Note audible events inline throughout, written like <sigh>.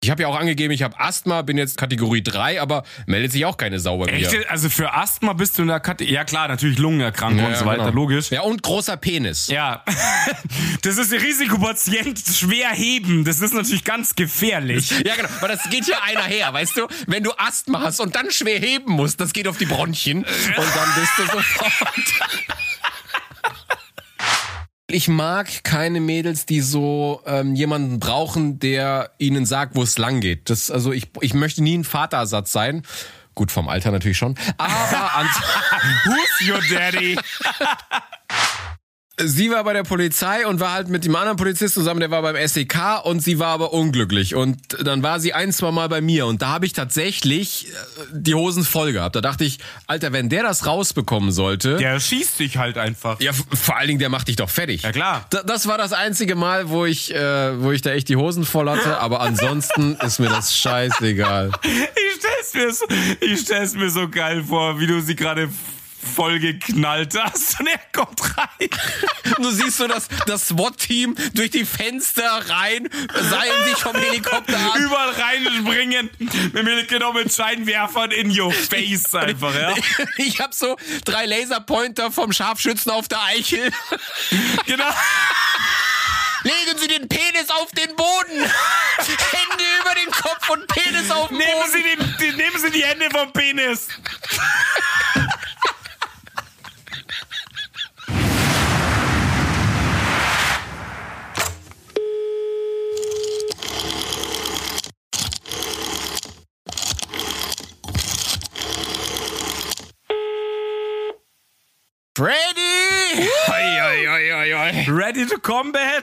Ich habe ja auch angegeben, ich habe Asthma, bin jetzt Kategorie 3, aber meldet sich auch keine Sau bei mir. Also für Asthma bist du in der Kategorie. Ja klar, natürlich Lungenerkrankung Ja, und so ja, weiter, genau. logisch. Ja, und großer Penis. Ja. <laughs> Das ist Risikopatient, schwer heben. Das ist natürlich ganz gefährlich. Ja, genau, weil das geht hier einer her, weißt du? Wenn du Asthma hast und dann schwer heben musst, das geht auf die Bronchien und dann bist du sofort. <laughs> Ich mag keine Mädels, die so ähm, jemanden brauchen, der ihnen sagt, wo es lang geht. Das, also ich, ich möchte nie ein Vaterersatz sein. Gut, vom Alter natürlich schon. Aber <laughs> Who's your daddy? <laughs> sie war bei der Polizei und war halt mit dem anderen Polizist zusammen, der war beim SEK und sie war aber unglücklich. Und dann war sie ein, zwei Mal bei mir und da habe ich tatsächlich äh, die Hosen voll gehabt. Da dachte ich, Alter, wenn der das rausbekommen sollte. Der schießt dich halt einfach. Ja, vor allen Dingen, der macht dich doch fertig. Ja, klar. Da, das war das einzige Mal, wo ich, äh, wo ich da echt die Hosen voll hatte, aber ansonsten <laughs> ist mir das scheißegal. Ich stell's mir so, ich stell's mir so geil vor, wie du sie gerade voll geknallt <laughs> hast und er kommt rein. <laughs> Du siehst so das, das SWAT-Team durch die Fenster rein, seilen sich vom Helikopter ab. Überall reinspringen. Mit, genau mit Scheinwerfern in your face einfach, ja. <laughs> Ich hab so drei Laserpointer vom Scharfschützen auf der Eichel. Genau. Legen Sie den Penis auf den Boden. Hände über den Kopf und Penis auf den Nehmen Boden. Sie, den, die, nehmen Sie die Hände vom Penis. Freddy! Oi, oi, oi, oi. Ready to combat?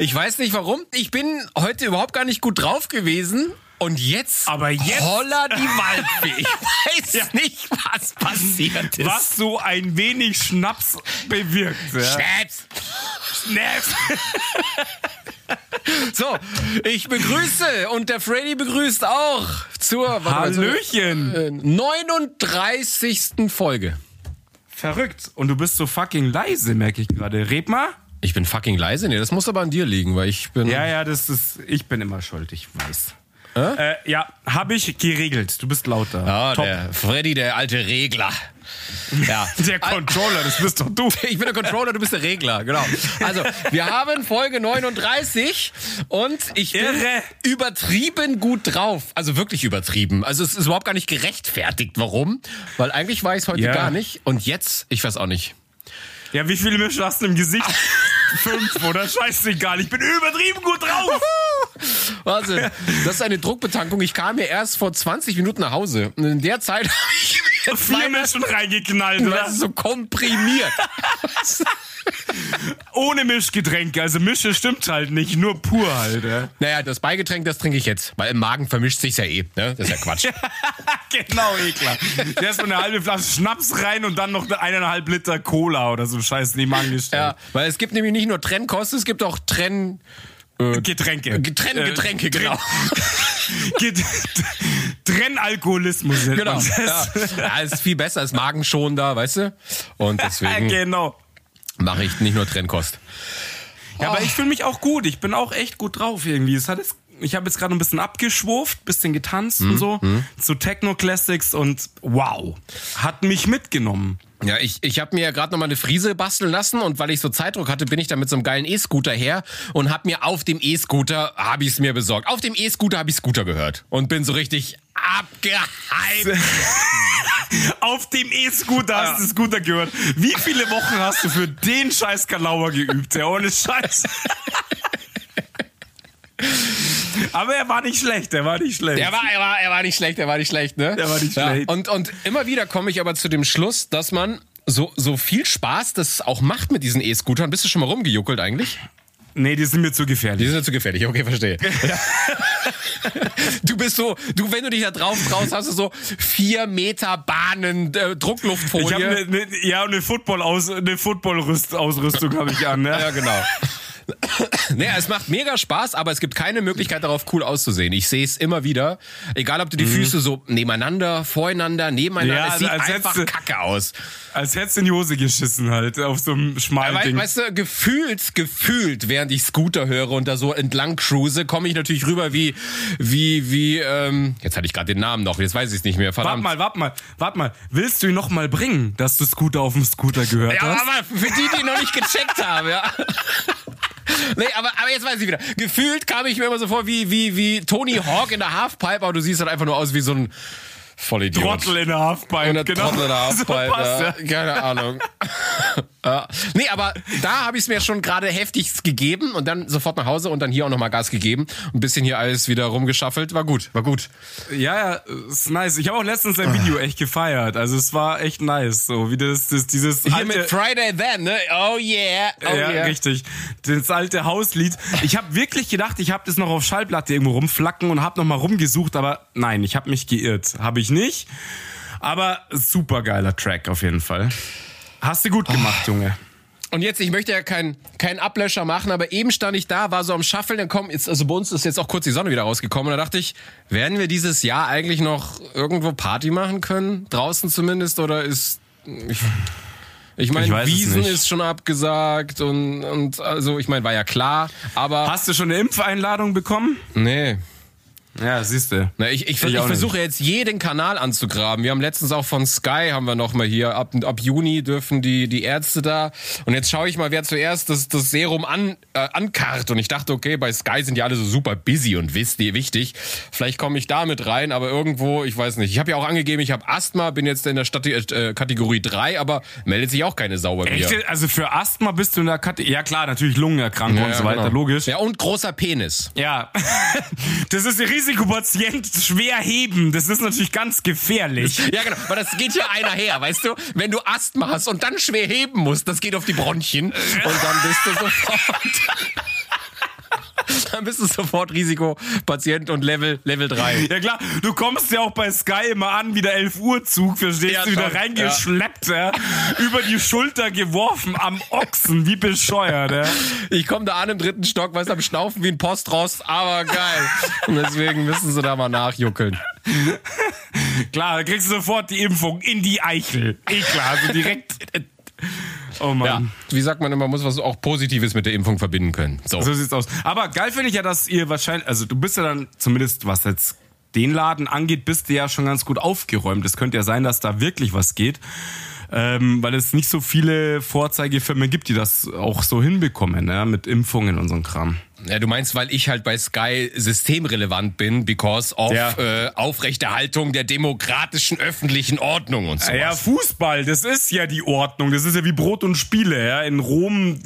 Ich weiß nicht warum. Ich bin heute überhaupt gar nicht gut drauf gewesen. Und jetzt, Aber jetzt- holla die Waldfee. Ich <laughs> weiß nicht, was passiert ist. Was so ein wenig Schnaps bewirkt. Ja. Schnaps. Schnaps. <laughs> So, ich begrüße und der Freddy begrüßt auch zur warte mal, zur, Hallöchen. äh, 39. Folge. Verrückt. Und du bist so fucking leise, merke ich gerade. Red mal. Ich bin fucking leise. Nee, das muss aber an dir liegen, weil ich bin. Ja, ja, das ist. Ich bin immer schuld, ich weiß. Äh, ja, habe ich geregelt. Du bist lauter. Ah, Top. der Freddy, der alte Regler. Ja. <laughs> Der Controller, das bist doch du. <laughs> Ich bin der Controller, du bist der Regler, genau. Also, wir haben Folge 39 und ich bin Irre. übertrieben gut drauf. Also wirklich übertrieben. Also es ist überhaupt gar nicht gerechtfertigt. Warum? Weil eigentlich war ich es heute Ja. gar nicht. Und jetzt, ich weiß auch nicht. Ja, wie viele Mische hast du im Gesicht? <laughs> Fünf, oder? Scheißegal, ich bin übertrieben gut drauf. Warte, das ist eine Druckbetankung. Ich kam mir erst vor 20 Minuten nach Hause. Und in der Zeit <laughs> habe ich mir Vier meine, Mischen reingeknallt, das oder? ist so komprimiert. <laughs> Ohne Mischgetränke. Also Mische stimmt halt nicht, nur pur halt. Ja. naja, das Beigetränk, das trinke ich jetzt. Weil im Magen vermischt sich's ja eh. Ne? Das ist ja Quatsch. <laughs> genau, eh klar. Erst mal eine halbe Flasche Schnaps rein und dann noch eineinhalb Liter Cola oder so ein Scheiß neben angestellt. Ja, weil es gibt nämlich nicht nur Trennkost, es gibt auch Trenn... Getränke. Getrenn Getränke, genau. <laughs> Get Trennalkoholismus genau. man Ja. das. ja, ist viel besser, ist magenschonender, weißt du? Und deswegen genau. mache ich nicht nur Trennkost. Ja, aber ich fühle mich auch gut. Ich bin auch echt gut drauf irgendwie. Es hat jetzt, ich habe jetzt gerade ein bisschen abgeschwurft, bisschen getanzt Mhm, und so zu Techno Classics und wow, hat mich mitgenommen. Ja, ich, ich habe mir ja gerade noch mal eine Friese basteln lassen und weil ich so Zeitdruck hatte, bin ich da mit so einem geilen E-Scooter her und habe mir auf dem E-Scooter, habe ich es mir besorgt. Auf dem E-Scooter habe ich Scooter gehört und bin so richtig abgehypt. <laughs> Auf dem E-Scooter hast du Scooter gehört. Wie viele Wochen hast du für den scheiß Kalauer geübt? Ja, ohne Scheiß. <laughs> Aber er war nicht schlecht, er war nicht schlecht. Er war, er, war, er war nicht schlecht, er war nicht schlecht, ne? Er war nicht schlecht. Und, und immer wieder komme ich aber zu dem Schluss, dass man so, so viel Spaß das auch macht mit diesen E-Scootern. Bist du schon mal rumgejuckelt eigentlich? nee, die sind mir zu Die gefährlich. sind ja zu gefährlich, okay, verstehe. Ja. <laughs> Du bist so, du, wenn du dich da drauf traust, hast du so vier Meter Bahnen, äh, Ich habe Druckluftfolie. ne, ne, ja, und eine Football-Aus, eine Football-Ausrüstung habe ich an, ne? ja, genau. Nee, es macht mega Spaß, aber es gibt keine Möglichkeit darauf, cool auszusehen. Ich sehe es immer wieder. Egal, ob du die Füße so nebeneinander, voreinander, nebeneinander, Mhm. Ja, es sieht als einfach du- kacke aus. Als hättest du in die Hose geschissen halt, auf so einem schmalen Ding. weißt du, gefühlt, gefühlt, während ich Scooter höre und da so entlang cruise, komme ich natürlich rüber wie, wie, wie, ähm, jetzt hatte ich gerade den Namen noch, jetzt weiß ich es nicht mehr, Warte verdammt. mal, warte mal, warte mal. Willst du ihn noch mal bringen, dass du Scooter auf dem Scooter gehört Ja, hast? aber für die, die noch nicht gecheckt haben, ja. <laughs> Nee, aber, aber jetzt weiß ich wieder. Gefühlt kam ich mir immer so vor wie, wie, wie Tony Hawk in der Halfpipe, aber du siehst halt einfach nur aus wie so ein Vollidiot. Trottel in der Halfpipe, Und der genau. Trottel in der <laughs> So Halfpipe, passt, ja. Keine Ahnung. <laughs> ja. Nee, aber da habe ich es mir schon gerade heftig gegeben und dann sofort nach Hause und dann hier auch nochmal Gas gegeben. Ein bisschen hier alles wieder rumgeschaffelt. War gut, war gut. Ja, ja, ist nice. Ich habe auch letztens ein Video echt gefeiert. Also es war echt nice, so wie das, das dieses Hier alte, mit Friday Then, ne? Oh yeah, oh ja, yeah. richtig. Das alte Hauslied. Ich habe wirklich gedacht, ich habe das noch auf Schallplatte irgendwo rumflacken und habe noch mal rumgesucht, aber nein, ich habe mich geirrt. Habe ich nicht. Aber super geiler Track auf jeden Fall. Hast du gut gemacht, Junge. Und jetzt, ich möchte ja keinen keinen Ablöscher machen, aber eben stand ich da, war so am Schaffeln, dann kommt jetzt, also bei uns ist jetzt auch kurz die Sonne wieder rausgekommen und da dachte ich, werden wir dieses Jahr eigentlich noch irgendwo Party machen können? Draußen zumindest oder ist, ich, ich meine, Wiesen ist schon abgesagt und, und also, ich meine, war ja klar, aber, Hast du schon eine Impfeinladung bekommen? nee. Ja, siehst du. Na, ich, ich, ich, Ich versuche jetzt jeden Kanal anzugraben. Wir haben letztens auch von Sky haben wir noch mal hier ab, ab Juni dürfen die die Ärzte da und jetzt schaue ich mal, wer zuerst das, das Serum an äh, ankarrt und ich dachte, okay, bei Sky sind die alle so super busy und wisst ihr wichtig. Vielleicht komme ich da mit rein, aber irgendwo, ich weiß nicht. Ich habe ja auch angegeben, ich habe Asthma, bin jetzt in der Stadt, äh, Kategorie 3, aber meldet sich auch keine Sau bei mir. Echt? Also für Asthma bist du in der Kategorie. Ja klar, natürlich Lungenerkrankung Ja, und so weiter, genau. logisch. Ja, und großer Penis. Ja, <laughs> das ist der Risikopatient, schwer heben. Das ist natürlich ganz gefährlich. Ja, genau, weil das geht hier einer her, weißt du? Wenn du Asthma hast und dann schwer heben musst, das geht auf die Bronchien und dann bist du sofort. <laughs> Dann bist du sofort Risikopatient und Level, Level 3. Ja klar, du kommst ja auch bei Sky immer an wie der 11 Uhr Zug, verstehst Ja, du, wieder schon, reingeschleppt, ja. über die Schulter geworfen am Ochsen, wie bescheuert. Ja. Ich komme da an im dritten Stock, weißt du, am Schnaufen wie ein Postrost, aber geil. Und deswegen müssen sie da mal nachjuckeln. Klar, da kriegst du sofort die Impfung in die Eichel. Eh klar, also direkt. <laughs> Oh Mann. Ja, wie sagt man immer, man muss was auch Positives mit der Impfung verbinden können. So. So sieht's aus. Aber geil finde ich ja, dass ihr wahrscheinlich, also du bist ja dann zumindest, was jetzt den Laden angeht, bist du ja schon ganz gut aufgeräumt. Es könnte ja sein, dass da wirklich was geht. Ähm, weil es nicht so viele Vorzeigefirmen gibt, die das auch so hinbekommen, ja, mit Impfungen und so Kram. Ja, du meinst, weil ich halt bei Sky systemrelevant bin, because of Ja. äh, Aufrechterhaltung der demokratischen öffentlichen Ordnung und so. Ja, Fußball, das ist ja die Ordnung. Das ist ja wie Brot und Spiele, ja. In Rom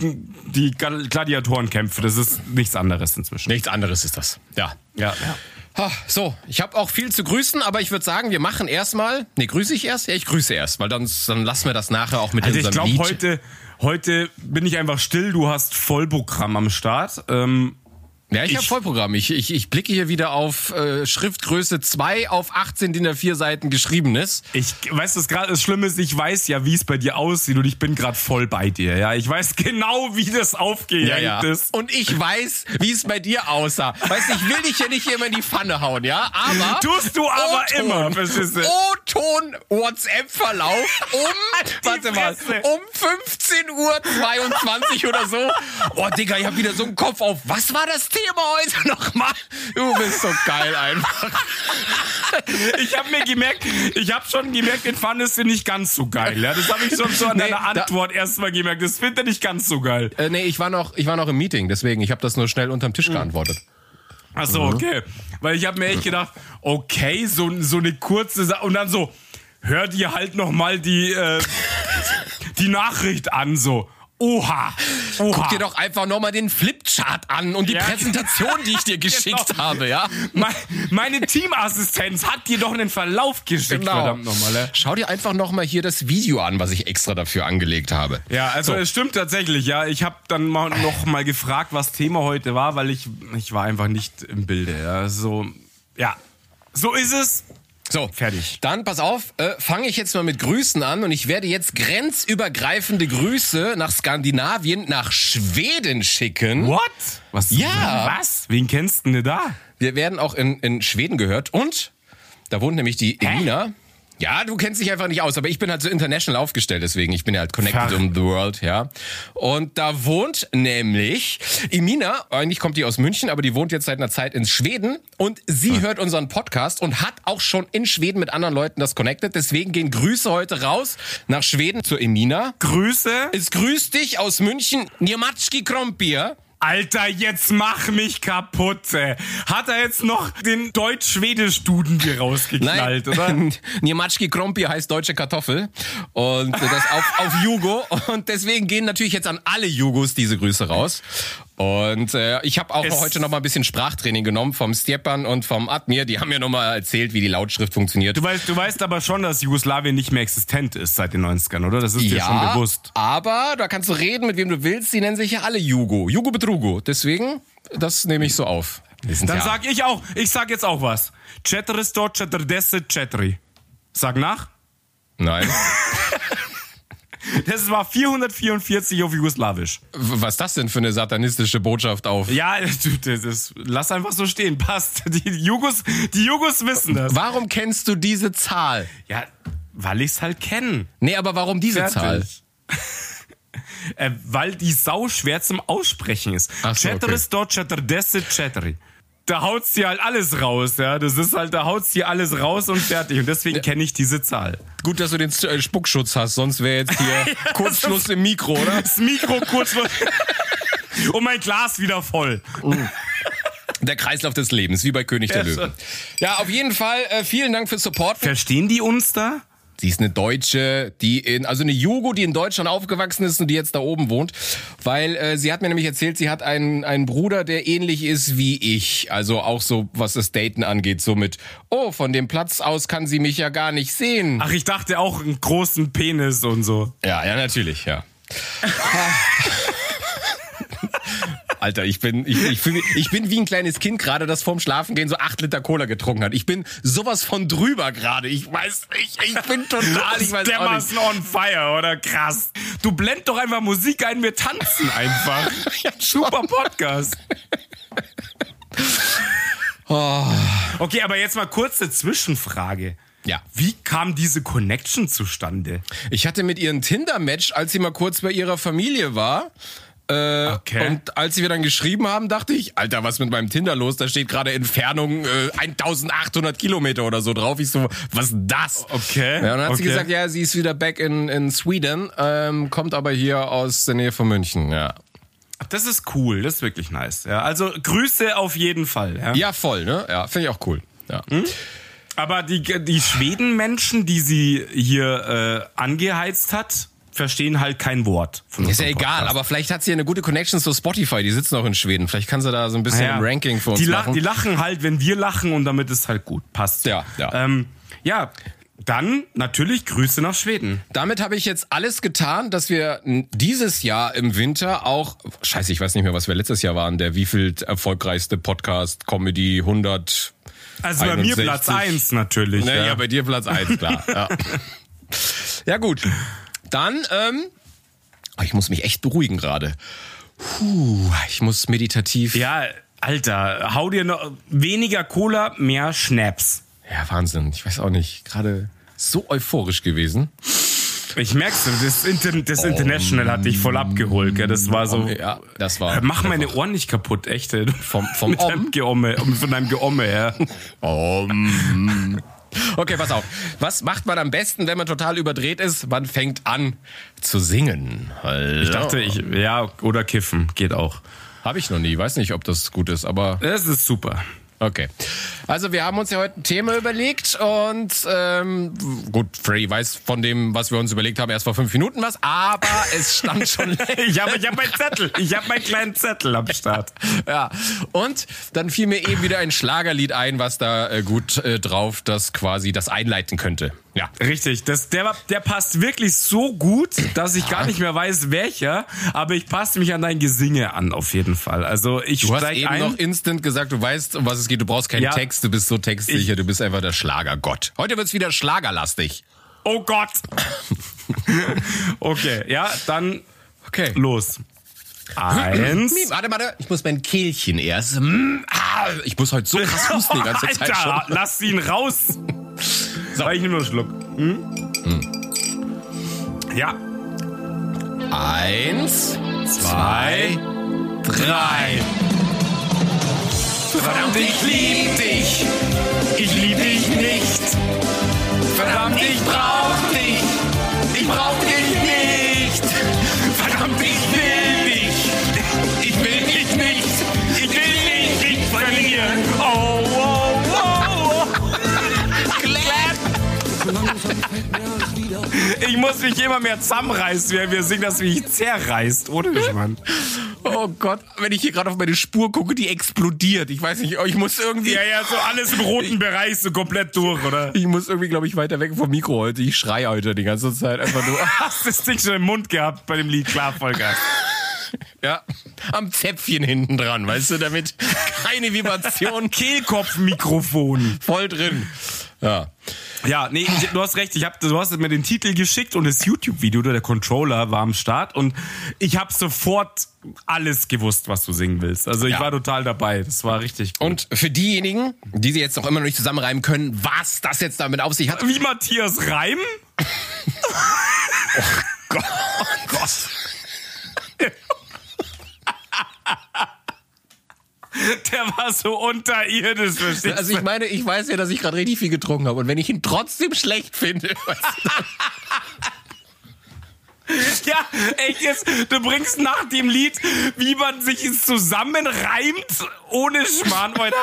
die Gladiatorenkämpfe, das ist nichts anderes inzwischen. Nichts anderes ist das. Ja. Ja, ja. Ha, So, ich habe auch viel zu grüßen, aber ich würde sagen, wir machen erstmal. Nee, grüße ich erst? Ja, ich grüße erst, weil dann, dann lassen wir das nachher auch mit Also ich unserem glaube, Lied. heute, heute bin ich einfach still. Du hast Vollprogramm am Start. Ähm, Ja, ich, Ich- habe Vollprogramm. Ich, ich, ich blicke hier wieder auf äh, Schriftgröße 2 auf 18 DIN A4 Seiten geschriebenes. ich weiß, was gerade das Schlimme ist, ich weiß ja, wie es bei dir aussieht und ich bin gerade voll bei dir. Ja, ich weiß genau, wie das aufgehängt ist. Und ich weiß, wie es bei dir aussah. Weißt du, ich will dich ja nicht hier immer in die Pfanne hauen, ja? Aber. Tust du aber immer, verstehst du? O-Ton WhatsApp-Verlauf um, <laughs> warte mal, um 15 Uhr 22 oder so. Oh, Digga, ich hab wieder so einen Kopf auf. Was war das Thema heute <laughs> nochmal? Du bist so geil einfach. Ich habe mir gemerkt, ich habe schon gemerkt, den fandest du nicht ganz so geil. Ja, das habe ich schon so an Nee, deiner Antwort erstmal gemerkt. Das findet er nicht ganz so geil. Äh, nee, ich war noch, ich war noch im Meeting, deswegen, ich habe das nur schnell unterm Tisch geantwortet. Ach so, okay. Weil ich habe mir echt gedacht, okay, so, so eine kurze Sache und dann so, hör dir halt noch mal die, äh, <laughs> die Nachricht an, so. Oha, oha. Guck dir doch einfach nochmal den Flipchart an und die Ja. Präsentation, die ich dir <laughs> geschickt Genau. habe, ja? Me- Meine Teamassistenz hat dir doch einen Verlauf geschickt, Genau. verdammt nochmal. Ja. Schau dir einfach nochmal hier das Video an, was ich extra dafür angelegt habe. Ja, also So. es stimmt tatsächlich, ja. Ich habe dann mal noch mal gefragt, was Thema heute war, weil ich ich war einfach nicht im Bilde. Ja, so ja, so ist es. So, Fertig. Dann pass auf, äh, fange ich jetzt mal mit Grüßen an und ich werde jetzt grenzübergreifende Grüße nach Skandinavien, nach Schweden schicken. What? Was? Ja. Was? Wen kennst du denn da? Wir werden auch in, in Schweden gehört und da wohnt nämlich die Elina. Ja, du kennst dich einfach nicht aus, aber ich bin halt so international aufgestellt, deswegen. Ich bin ja halt connected Verrückt. um the world, ja. Und da wohnt nämlich Emina, eigentlich kommt die aus München, aber die wohnt jetzt seit einer Zeit in Schweden und sie hört unseren Podcast und hat auch schon in Schweden mit anderen Leuten das connected. Deswegen gehen Grüße heute raus nach Schweden zu Emina. Grüße. Es grüßt dich aus München, Niematschki Krompir. Alter, jetzt mach mich kaputt. Ey. Hat er jetzt noch den Deutsch-Schwedisch-Duden hier rausgeknallt, oder? <laughs> Niematschki Krompi heißt deutsche Kartoffel. Und das auf, auf Jugo. Und deswegen gehen natürlich jetzt an alle Jugos diese Grüße raus. Und äh, ich habe auch Es- heute noch mal ein bisschen Sprachtraining genommen vom Stjepan und vom Admir. Die haben mir noch mal erzählt, wie die Lautschrift funktioniert. Du weißt, du weißt aber schon, dass Jugoslawien nicht mehr existent ist seit den 90ern, oder? Das ist dir schon bewusst. aber da kannst du reden, mit wem du willst. Die nennen sich ja alle Jugo. Jugo Betrugo. Deswegen, das nehme ich so auf. Dann ja, sag ich auch, ich sag jetzt auch was. Četiristo četrdeset četiri. Sag nach. Nein. <laughs> Das war 444 auf Jugoslawisch. Was ist das denn für eine satanistische Botschaft auf? Ja, du, <laughs> das ist, lass einfach so stehen, passt. Die Jugos, die Jugos wissen das. Warum kennst du diese Zahl? Ja, weil ich's halt kenne. Nee, aber warum diese Zahl? <laughs> äh, weil die Sau schwer zum Aussprechen ist. Ach so, okay. Četiristo četrdeset četiri. Da haut's dir halt alles raus, ja. Das ist halt, da haut's dir alles raus und fertig. Und deswegen kenne ich diese Zahl. Gut, dass du den äh, Spuckschutz hast, sonst wäre jetzt hier <laughs> Kurzschluss im Mikro, oder? Das Mikro kurz vor. <laughs> Und mein Glas wieder voll. Der Kreislauf des Lebens, wie bei König der Ja, Löwen. Ja, auf jeden Fall äh, vielen Dank fürs Support. Verstehen die uns da? Sie ist eine Deutsche, die in, also eine Jugo, die in Deutschland aufgewachsen ist und die jetzt da oben wohnt. Weil äh, sie hat mir nämlich erzählt, sie hat einen, einen Bruder, der ähnlich ist wie ich. Also auch so, was das Daten angeht, so mit, oh, von dem Platz aus kann sie mich ja gar nicht sehen. Ach, ich dachte auch einen großen Penis und so. Ja, ja, natürlich, ja. <laughs> Alter, ich bin, ich, ich, fühl ich bin wie ein kleines Kind gerade, das vorm Schlafengehen so acht Liter Cola getrunken hat. Ich bin sowas von drüber gerade. Ich weiß, ich, ich bin total, ich weiß. Dermaßen on fire, oder? Krass. Du blend doch einfach Musik ein, wir tanzen <laughs> einfach. Super Podcast. Okay, aber jetzt mal kurze Zwischenfrage. Ja. Wie kam diese Connection zustande? Ich hatte mit ihr ein Tinder-Match, als sie mal kurz bei ihrer Familie war. Äh, Okay. Und als wir dann geschrieben haben, dachte ich, Alter, was ist mit meinem Tinder los? Da steht gerade Entfernung äh, 1800 Kilometer oder so drauf. Ich so, was ist das? Okay, Ja, und dann hat sie okay. gesagt, ja, sie ist wieder back in, in Sweden, ähm, kommt aber hier aus der Nähe von München, ja. Das ist cool, das ist wirklich nice. Ja, also Grüße auf jeden Fall. Ja. Ja, voll, ne? Ja, finde ich auch cool. Ja. Aber die, die Schweden-Menschen, die sie hier äh, angeheizt hat, verstehen halt kein Wort. Von Ist ja egal, aber vielleicht hat sie eine gute Connection zu Spotify. Die sitzen auch in Schweden. Vielleicht kann sie da so ein bisschen Ja. ein Ranking für uns die, lach- machen. die lachen halt, wenn wir lachen und damit ist halt gut. Passt. Ja, ja. Ähm, ja, dann natürlich Grüße nach Schweden. Damit habe ich jetzt alles getan, dass wir dieses Jahr im Winter auch, scheiße, ich weiß nicht mehr, was wir letztes Jahr waren, der wievielte erfolgreichste Podcast, Comedy 100. Also bei mir 61. Platz eins natürlich. Ne, ja. bei dir Platz eins klar. ja. <laughs> ja gut, dann, ähm, oh, ich muss mich echt beruhigen gerade. Puh, ich muss meditativ. ja, Alter, hau dir noch weniger Cola, mehr Schnaps. Ja, Wahnsinn. Ich weiß auch nicht. Gerade so euphorisch gewesen. Ich merk's, das, Inter das International hat dich voll abgeholt, gell? Das war so. Ja, das war. Mach meine Ohren nicht kaputt, echt. ey. Vom, vom <laughs> Mit deinem Om. Geomme, von deinem Geomme, ja. <laughs> Om. Okay, pass auf. Was macht man am besten, wenn man total überdreht ist? Man fängt an zu singen. Ich dachte, ich, ja, oder kiffen, geht auch. Habe ich noch nie. Weiß nicht, ob das gut ist, aber Das ist super. Okay. Also wir haben uns ja heute ein Thema überlegt und ähm, gut, Freddy weiß von dem, was wir uns überlegt haben, erst vor fünf Minuten was, aber <laughs> es stand schon <laughs> Ich habe ich hab meinen Zettel, ich habe meinen kleinen Zettel am Start. <laughs> Ja, und dann fiel mir eben wieder ein Schlagerlied ein, was da äh, gut äh, drauf das quasi das einleiten könnte. Ja. Richtig, das, der, der passt wirklich so gut, dass ich gar nicht mehr weiß, welcher, aber ich passe mich an dein Gesinge an, auf jeden Fall. Also ich Du hast eben ein. noch instant gesagt, du weißt, um was es geht. Du brauchst keinen Ja. Text, du bist so textsicher, du bist einfach der Schlagergott. Heute wird's wieder schlagerlastig. Oh Gott! okay, ja, dann Okay. los. Eins. Warte, warte, ich muss mein Kehlchen erst. Mm, ah, Ich muss heute so krass <laughs> husten die ganze Zeit Alter, schon. lass ihn raus. So, ich nehme nur einen Schluck. Hm? Ja, Eins, zwei, drei. Verdammt, ich lieb dich. ich liebe dich nicht. Verdammt, ich brauch dich. Ich brauch dich nicht. Ich muss mich immer mehr zusammenreißen, wenn wir singen, dass mich zerreißt. Ohne dich, Mann. Oh Gott, wenn ich hier gerade auf meine Spur gucke, die explodiert. Ich weiß nicht, ich muss irgendwie. Ja, ja, so alles im roten Bereich, so komplett durch, oder? Ich muss irgendwie, glaube ich, weiter weg vom Mikro heute. Ich schreie heute die ganze Zeit einfach nur. <laughs> Hast das Ding schon im Mund gehabt bei dem Lied, klar, Vollgas. Ja, am Zäpfchen hinten dran, weißt du, damit keine Vibration <laughs> Kehlkopfmikrofon. voll drin. Ja. Ja, nee, ich, du hast recht. Ich hab, du hast mir den Titel geschickt und das YouTube-Video, der Controller war am Start und ich habe sofort alles gewusst, was du singen willst. Also ich Ja. war total dabei. Das war richtig gut. Und für diejenigen, die sie jetzt noch immer noch nicht zusammenreimen können, was das jetzt damit auf sich hat. Wie Matthias Reim? <laughs> Gott. <laughs> Der war so unterirdisch, verstehst Also ich du? meine, ich weiß ja, dass ich gerade richtig viel getrunken habe. Und wenn ich ihn trotzdem schlecht finde, <laughs> weißt du, Ja, echt jetzt, du bringst nach dem Lied, wie man sich es zusammenreimt, ohne Schmarrn, Alter.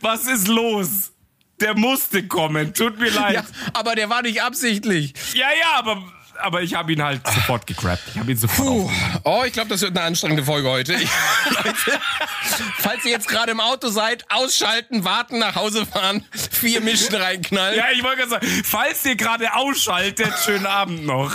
Was ist los? Der musste kommen, tut mir leid. ja, aber der war nicht absichtlich. Ja, ja, aber, aber ich habe ihn halt sofort gegrabt. Ich habe ihn sofort Puh. Oh, ich glaube, das wird eine anstrengende Folge heute. Ich, Leute, <laughs> falls ihr jetzt gerade im Auto seid, ausschalten, warten, nach Hause fahren, vier Mischen reinknallen. Ja, ich wollte gerade sagen, falls ihr gerade ausschaltet, schönen Abend noch.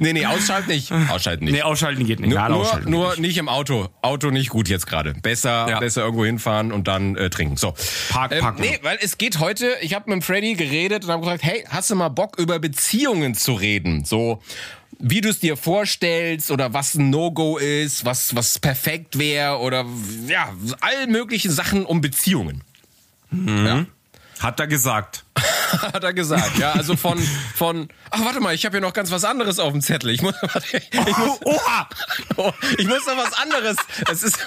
Nee, nee, ausschalten nicht. Ausschalten nicht. Nee, ausschalten geht nicht. Nur, Ja, nur, nur geht nicht im Auto. Auto nicht gut jetzt gerade. Besser, Ja. besser irgendwo hinfahren und dann äh, trinken. So. Park, ähm, park. nee, weil es geht heute, ich habe mit Freddy geredet und habe gesagt, hey, hast du mal Bock über Beziehungen zu reden? So wie du es dir vorstellst oder was ein No-Go ist, was was perfekt wäre oder ja, all möglichen Sachen um Beziehungen. nicht. Hat er gesagt. <laughs> Hat er gesagt. Ja, also von von Ach, warte mal, ich habe hier noch ganz was anderes auf dem Zettel. Ich muss <laughs> warte, ich muss Oha! Oh, ich muss noch was anderes. Es ist.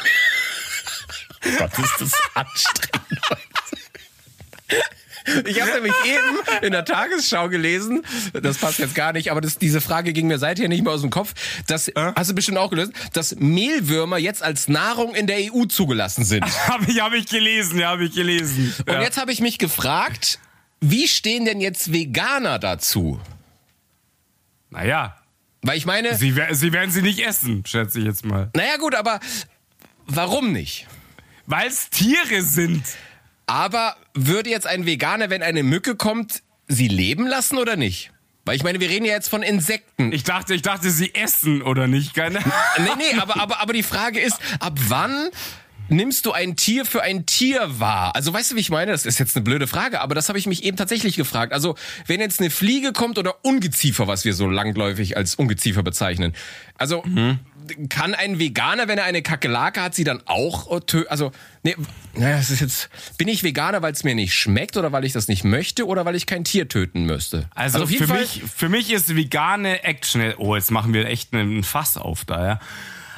Gott, ist das anstrengend. <laughs> <laughs> Ich habe nämlich eben in der Tagesschau gelesen, das passt jetzt gar nicht, aber das, diese Frage ging mir seither nicht mehr aus dem Kopf. Das hast du bestimmt auch gelöst, dass Mehlwürmer jetzt als Nahrung in der EU zugelassen sind. <laughs> Habe ich, hab ich gelesen, ja, habe ich gelesen. Und ja. jetzt habe ich mich gefragt, wie stehen denn jetzt Veganer dazu? Naja, Weil ich meine, sie, sie werden sie nicht essen, schätze ich jetzt mal. naja gut, aber warum nicht? Weil es Tiere sind. Aber würde jetzt ein Veganer, wenn eine Mücke kommt, sie leben lassen oder nicht? Weil ich meine, wir reden ja jetzt von Insekten. Ich dachte, ich dachte, sie essen oder nicht. Keine <laughs> nee, nee, aber, aber, aber die Frage ist, ab wann nimmst du ein Tier für ein Tier wahr? Also weißt du, wie ich meine? Das ist jetzt eine blöde Frage, aber das habe ich mich eben tatsächlich gefragt. Also wenn jetzt eine Fliege kommt oder Ungeziefer, was wir so langläufig als Ungeziefer bezeichnen. Also kann ein Veganer, wenn er eine Kakerlake hat, sie dann auch äh, tö Also nee, naja, das ist jetzt bin ich Veganer, weil es mir nicht schmeckt oder weil ich das nicht möchte oder weil ich kein Tier töten müsste? Also, jeden für, Fall mich, für mich ist vegane Action. Oh, jetzt machen wir echt einen Fass auf da, ja.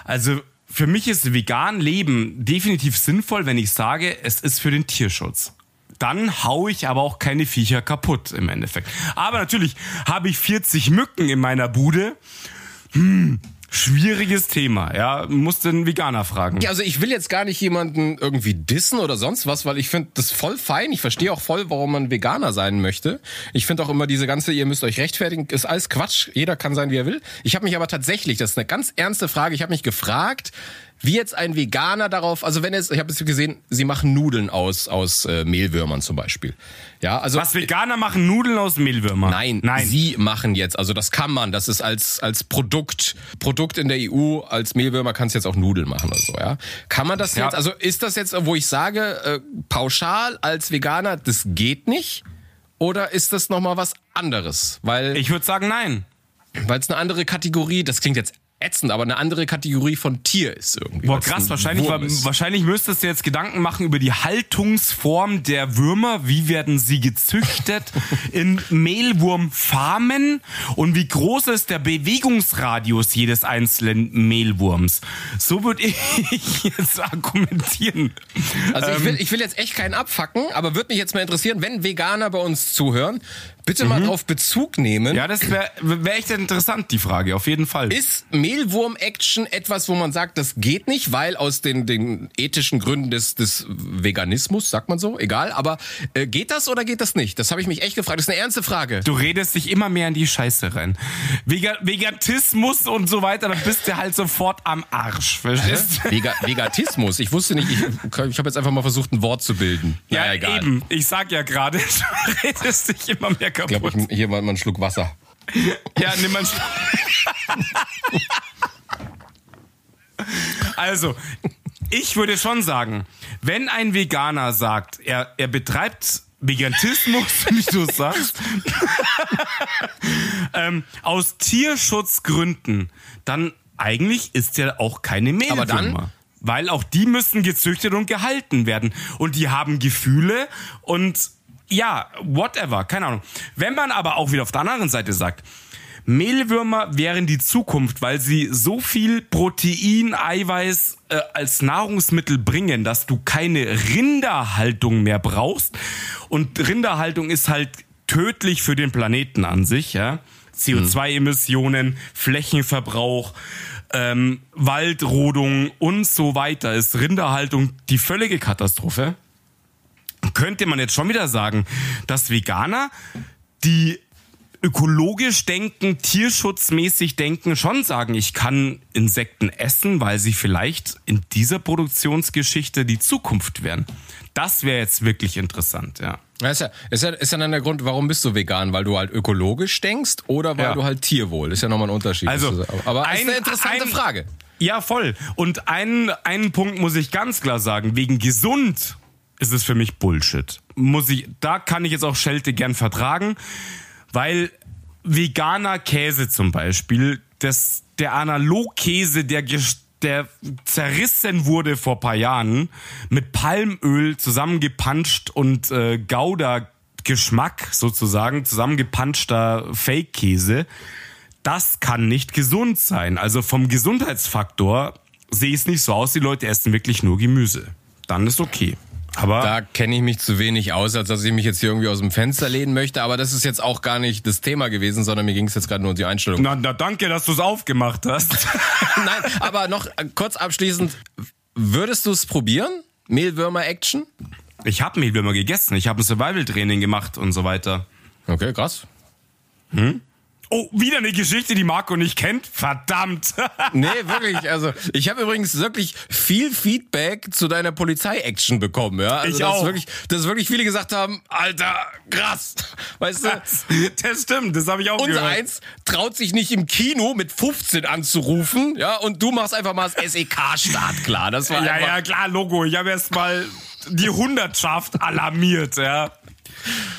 Also für mich ist vegan Leben definitiv sinnvoll, wenn ich sage, es ist für den Tierschutz. Dann hau ich aber auch keine Viecher kaputt im Endeffekt. Aber natürlich habe ich 40 Mücken in meiner Bude. Hm, schwieriges Thema, ja. Muss den Veganer fragen. Ja, also ich will jetzt gar nicht jemanden irgendwie dissen oder sonst was, weil ich finde das voll fein. Ich verstehe auch voll, warum man Veganer sein möchte. Ich finde auch immer diese ganze, ihr müsst euch rechtfertigen, ist alles Quatsch. Jeder kann sein, wie er will. Ich habe mich aber tatsächlich, das ist eine ganz ernste Frage, ich habe mich gefragt, wie jetzt ein Veganer darauf, also wenn es, ich habe es gesehen, sie machen Nudeln aus aus äh, Mehlwürmern zum Beispiel. Ja, also Was Veganer machen Nudeln aus Mehlwürmern? Nein, Nein. sie machen jetzt, also das kann man, das ist als als Produkt Produkt in der EU als Mehlwürmer kannst du jetzt auch Nudeln machen oder so, ja? Kann man das Ja. jetzt, also ist das jetzt, wo ich sage äh, pauschal als Veganer, das geht nicht? Oder ist das noch mal was anderes? Weil Ich würde sagen, nein. weil es eine andere Kategorie, das klingt jetzt ätzend, aber eine andere Kategorie von Tier ist irgendwie. Boah, krass, ein wahrscheinlich, Wurm wa- ist. wahrscheinlich müsstest du jetzt Gedanken machen über die Haltungsform der Würmer. Wie werden sie gezüchtet <laughs> in Mehlwurmfarmen? Und wie groß ist der Bewegungsradius jedes einzelnen Mehlwurms? So würde ich <laughs> jetzt argumentieren. Also Ähm. ich, will, ich will jetzt echt keinen abfacken, aber würde mich jetzt mal interessieren, wenn Veganer bei uns zuhören, bitte mal drauf Bezug nehmen. Mhm. Ja, das wäre wär echt interessant, die Frage, auf jeden Fall. Ist Mehlwurm-Action etwas, wo man sagt, das geht nicht, weil aus den, den ethischen Gründen des, des Veganismus, sagt man so, egal, aber äh, geht das oder geht das nicht? Das habe ich mich echt gefragt. Das ist eine ernste Frage. Du redest dich immer mehr in die Scheiße rein. Vega Vegatismus und so weiter, dann bist du halt sofort am Arsch. Verstehst du? Vega Vegatismus. Ich wusste nicht, ich, ich habe jetzt einfach mal versucht, ein Wort zu bilden. Ja, Naja, egal. eben. Ich sag ja gerade, <laughs> du redest dich immer mehr Ich glaube, kaputt. ich, hier mal, mal einen Schluck Wasser. Ja, nimm mal einen Schluck. <laughs> Also, ich würde schon sagen, wenn ein Veganer sagt, er, er betreibt Veganismus, <laughs> wie du sagst, <laughs> ähm, aus Tierschutzgründen, dann eigentlich ist ja auch keine Mehlwürmer. Aber dann- Weil auch die müssen gezüchtet und gehalten werden. Und die haben Gefühle und ja, whatever, keine Ahnung. Wenn man aber auch wieder auf der anderen Seite sagt, Mehlwürmer wären die Zukunft, weil sie so viel Protein, Eiweiß äh, als Nahrungsmittel bringen, dass du keine Rinderhaltung mehr brauchst. Und Rinderhaltung ist halt tödlich für den Planeten an sich, ja. CO2-Emissionen, Flächenverbrauch, ähm, Waldrodung und so weiter ist Rinderhaltung die völlige Katastrophe könnte man jetzt schon wieder sagen, dass Veganer, die ökologisch denken, tierschutzmäßig denken, schon sagen, ich kann Insekten essen, weil sie vielleicht in dieser Produktionsgeschichte die Zukunft wären. Das wäre jetzt wirklich interessant, ja. Ist ja, ist ja, ist ja dann der Grund, warum bist du vegan? Weil du halt ökologisch denkst oder weil Ja. du halt Tierwohl? Ist ja nochmal ein Unterschied. Also, aber ist ein- eine interessante ein- Frage. Ja, voll. Und einen, einen Punkt muss ich ganz klar sagen. Wegen gesund ist es für mich Bullshit. Muss ich, da kann ich jetzt auch Schelte gern vertragen, weil veganer Käse zum Beispiel, das, der Analogkäse, der, der zerrissen wurde vor paar Jahren, mit Palmöl zusammengepanscht und äh, Gouda-Geschmack sozusagen, zusammengepanschter Fake-Käse, das kann nicht gesund sein. Also vom Gesundheitsfaktor sehe ich es nicht so aus, die Leute essen wirklich nur Gemüse. Dann ist okay. Aber Da kenne ich mich zu wenig aus, als dass ich mich jetzt hier irgendwie aus dem Fenster lehnen möchte. Aber das ist jetzt auch gar nicht das Thema gewesen, sondern mir ging es jetzt gerade nur um die Einstellung. na, na danke, dass du es aufgemacht hast. <laughs> Nein, aber noch äh, kurz abschließend. Würdest du es probieren? Mehlwürmer-Action? Ich habe Mehlwürmer gegessen, ich habe ein Survival-Training gemacht und so weiter. Okay, krass. Oh, wieder eine Geschichte, die Marco nicht kennt? Verdammt. <laughs> Nee, wirklich. Also ich habe übrigens wirklich viel Feedback zu deiner Polizei-Action bekommen. Ja? Also, Ich dass auch. Wirklich, dass wirklich viele gesagt haben, Alter, krass. Weißt du? das stimmt, das habe ich auch Unser gehört. Eins traut sich nicht im Kino mit 15 anzurufen, ja, und du machst einfach mal das SEK-Start klar. Das war Ja, ja, klar, Logo. Ich habe erst mal die Hundertschaft alarmiert, ja.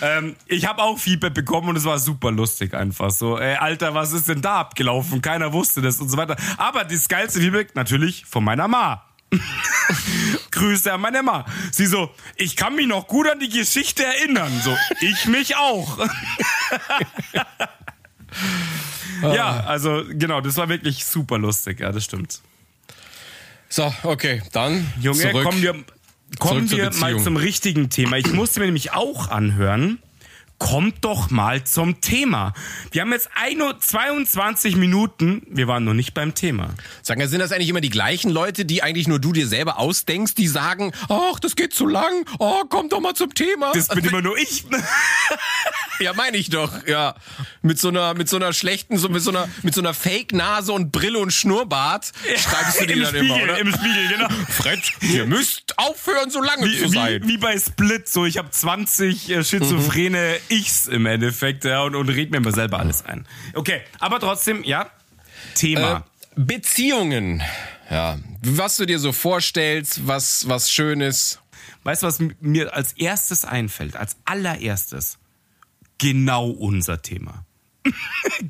Ähm, ich habe auch Feedback bekommen und es war super lustig einfach so. Ey, Alter, was ist denn da abgelaufen? Keiner wusste das und so weiter. Aber das geilste Feedback natürlich von meiner Ma. <laughs> Grüße an meine Ma. Sie so, ich kann mich noch gut an die Geschichte erinnern. So, ich mich auch. <laughs> ja, also genau, das war wirklich super lustig. Ja, das stimmt. So, okay, dann Junge, zurück. kommen wir, kommen wir mal zum richtigen Thema. Ich musste mir nämlich auch anhören. Kommt doch mal zum Thema. Wir haben jetzt 21 22 Minuten. Wir waren noch nicht beim Thema. Sag mal, sind das eigentlich immer die gleichen Leute, die eigentlich nur du dir selber ausdenkst, die sagen, ach, das geht zu lang, oh, komm doch mal zum Thema. Das bin immer nur ich. <laughs> Ja, meine ich doch, ja. Mit so einer, mit so einer schlechten, so mit so einer, mit so einer Fake-Nase und Brille und Schnurrbart schreibst du die Im dann Spiegel, immer, oder? Im Spiegel, genau. Fred, ihr müsst aufhören, so lange zu Wie, sein. wie, wie bei Split, so ich habe 20 äh, schizophrene Ichs im Endeffekt ja, und, und red mir mal selber alles ein. Okay, aber trotzdem, ja, Thema. Äh, Beziehungen. Ja. Was du dir so vorstellst, was, was Schönes. Weißt du, was mir als erstes einfällt? Als allererstes? Genau unser Thema. <laughs>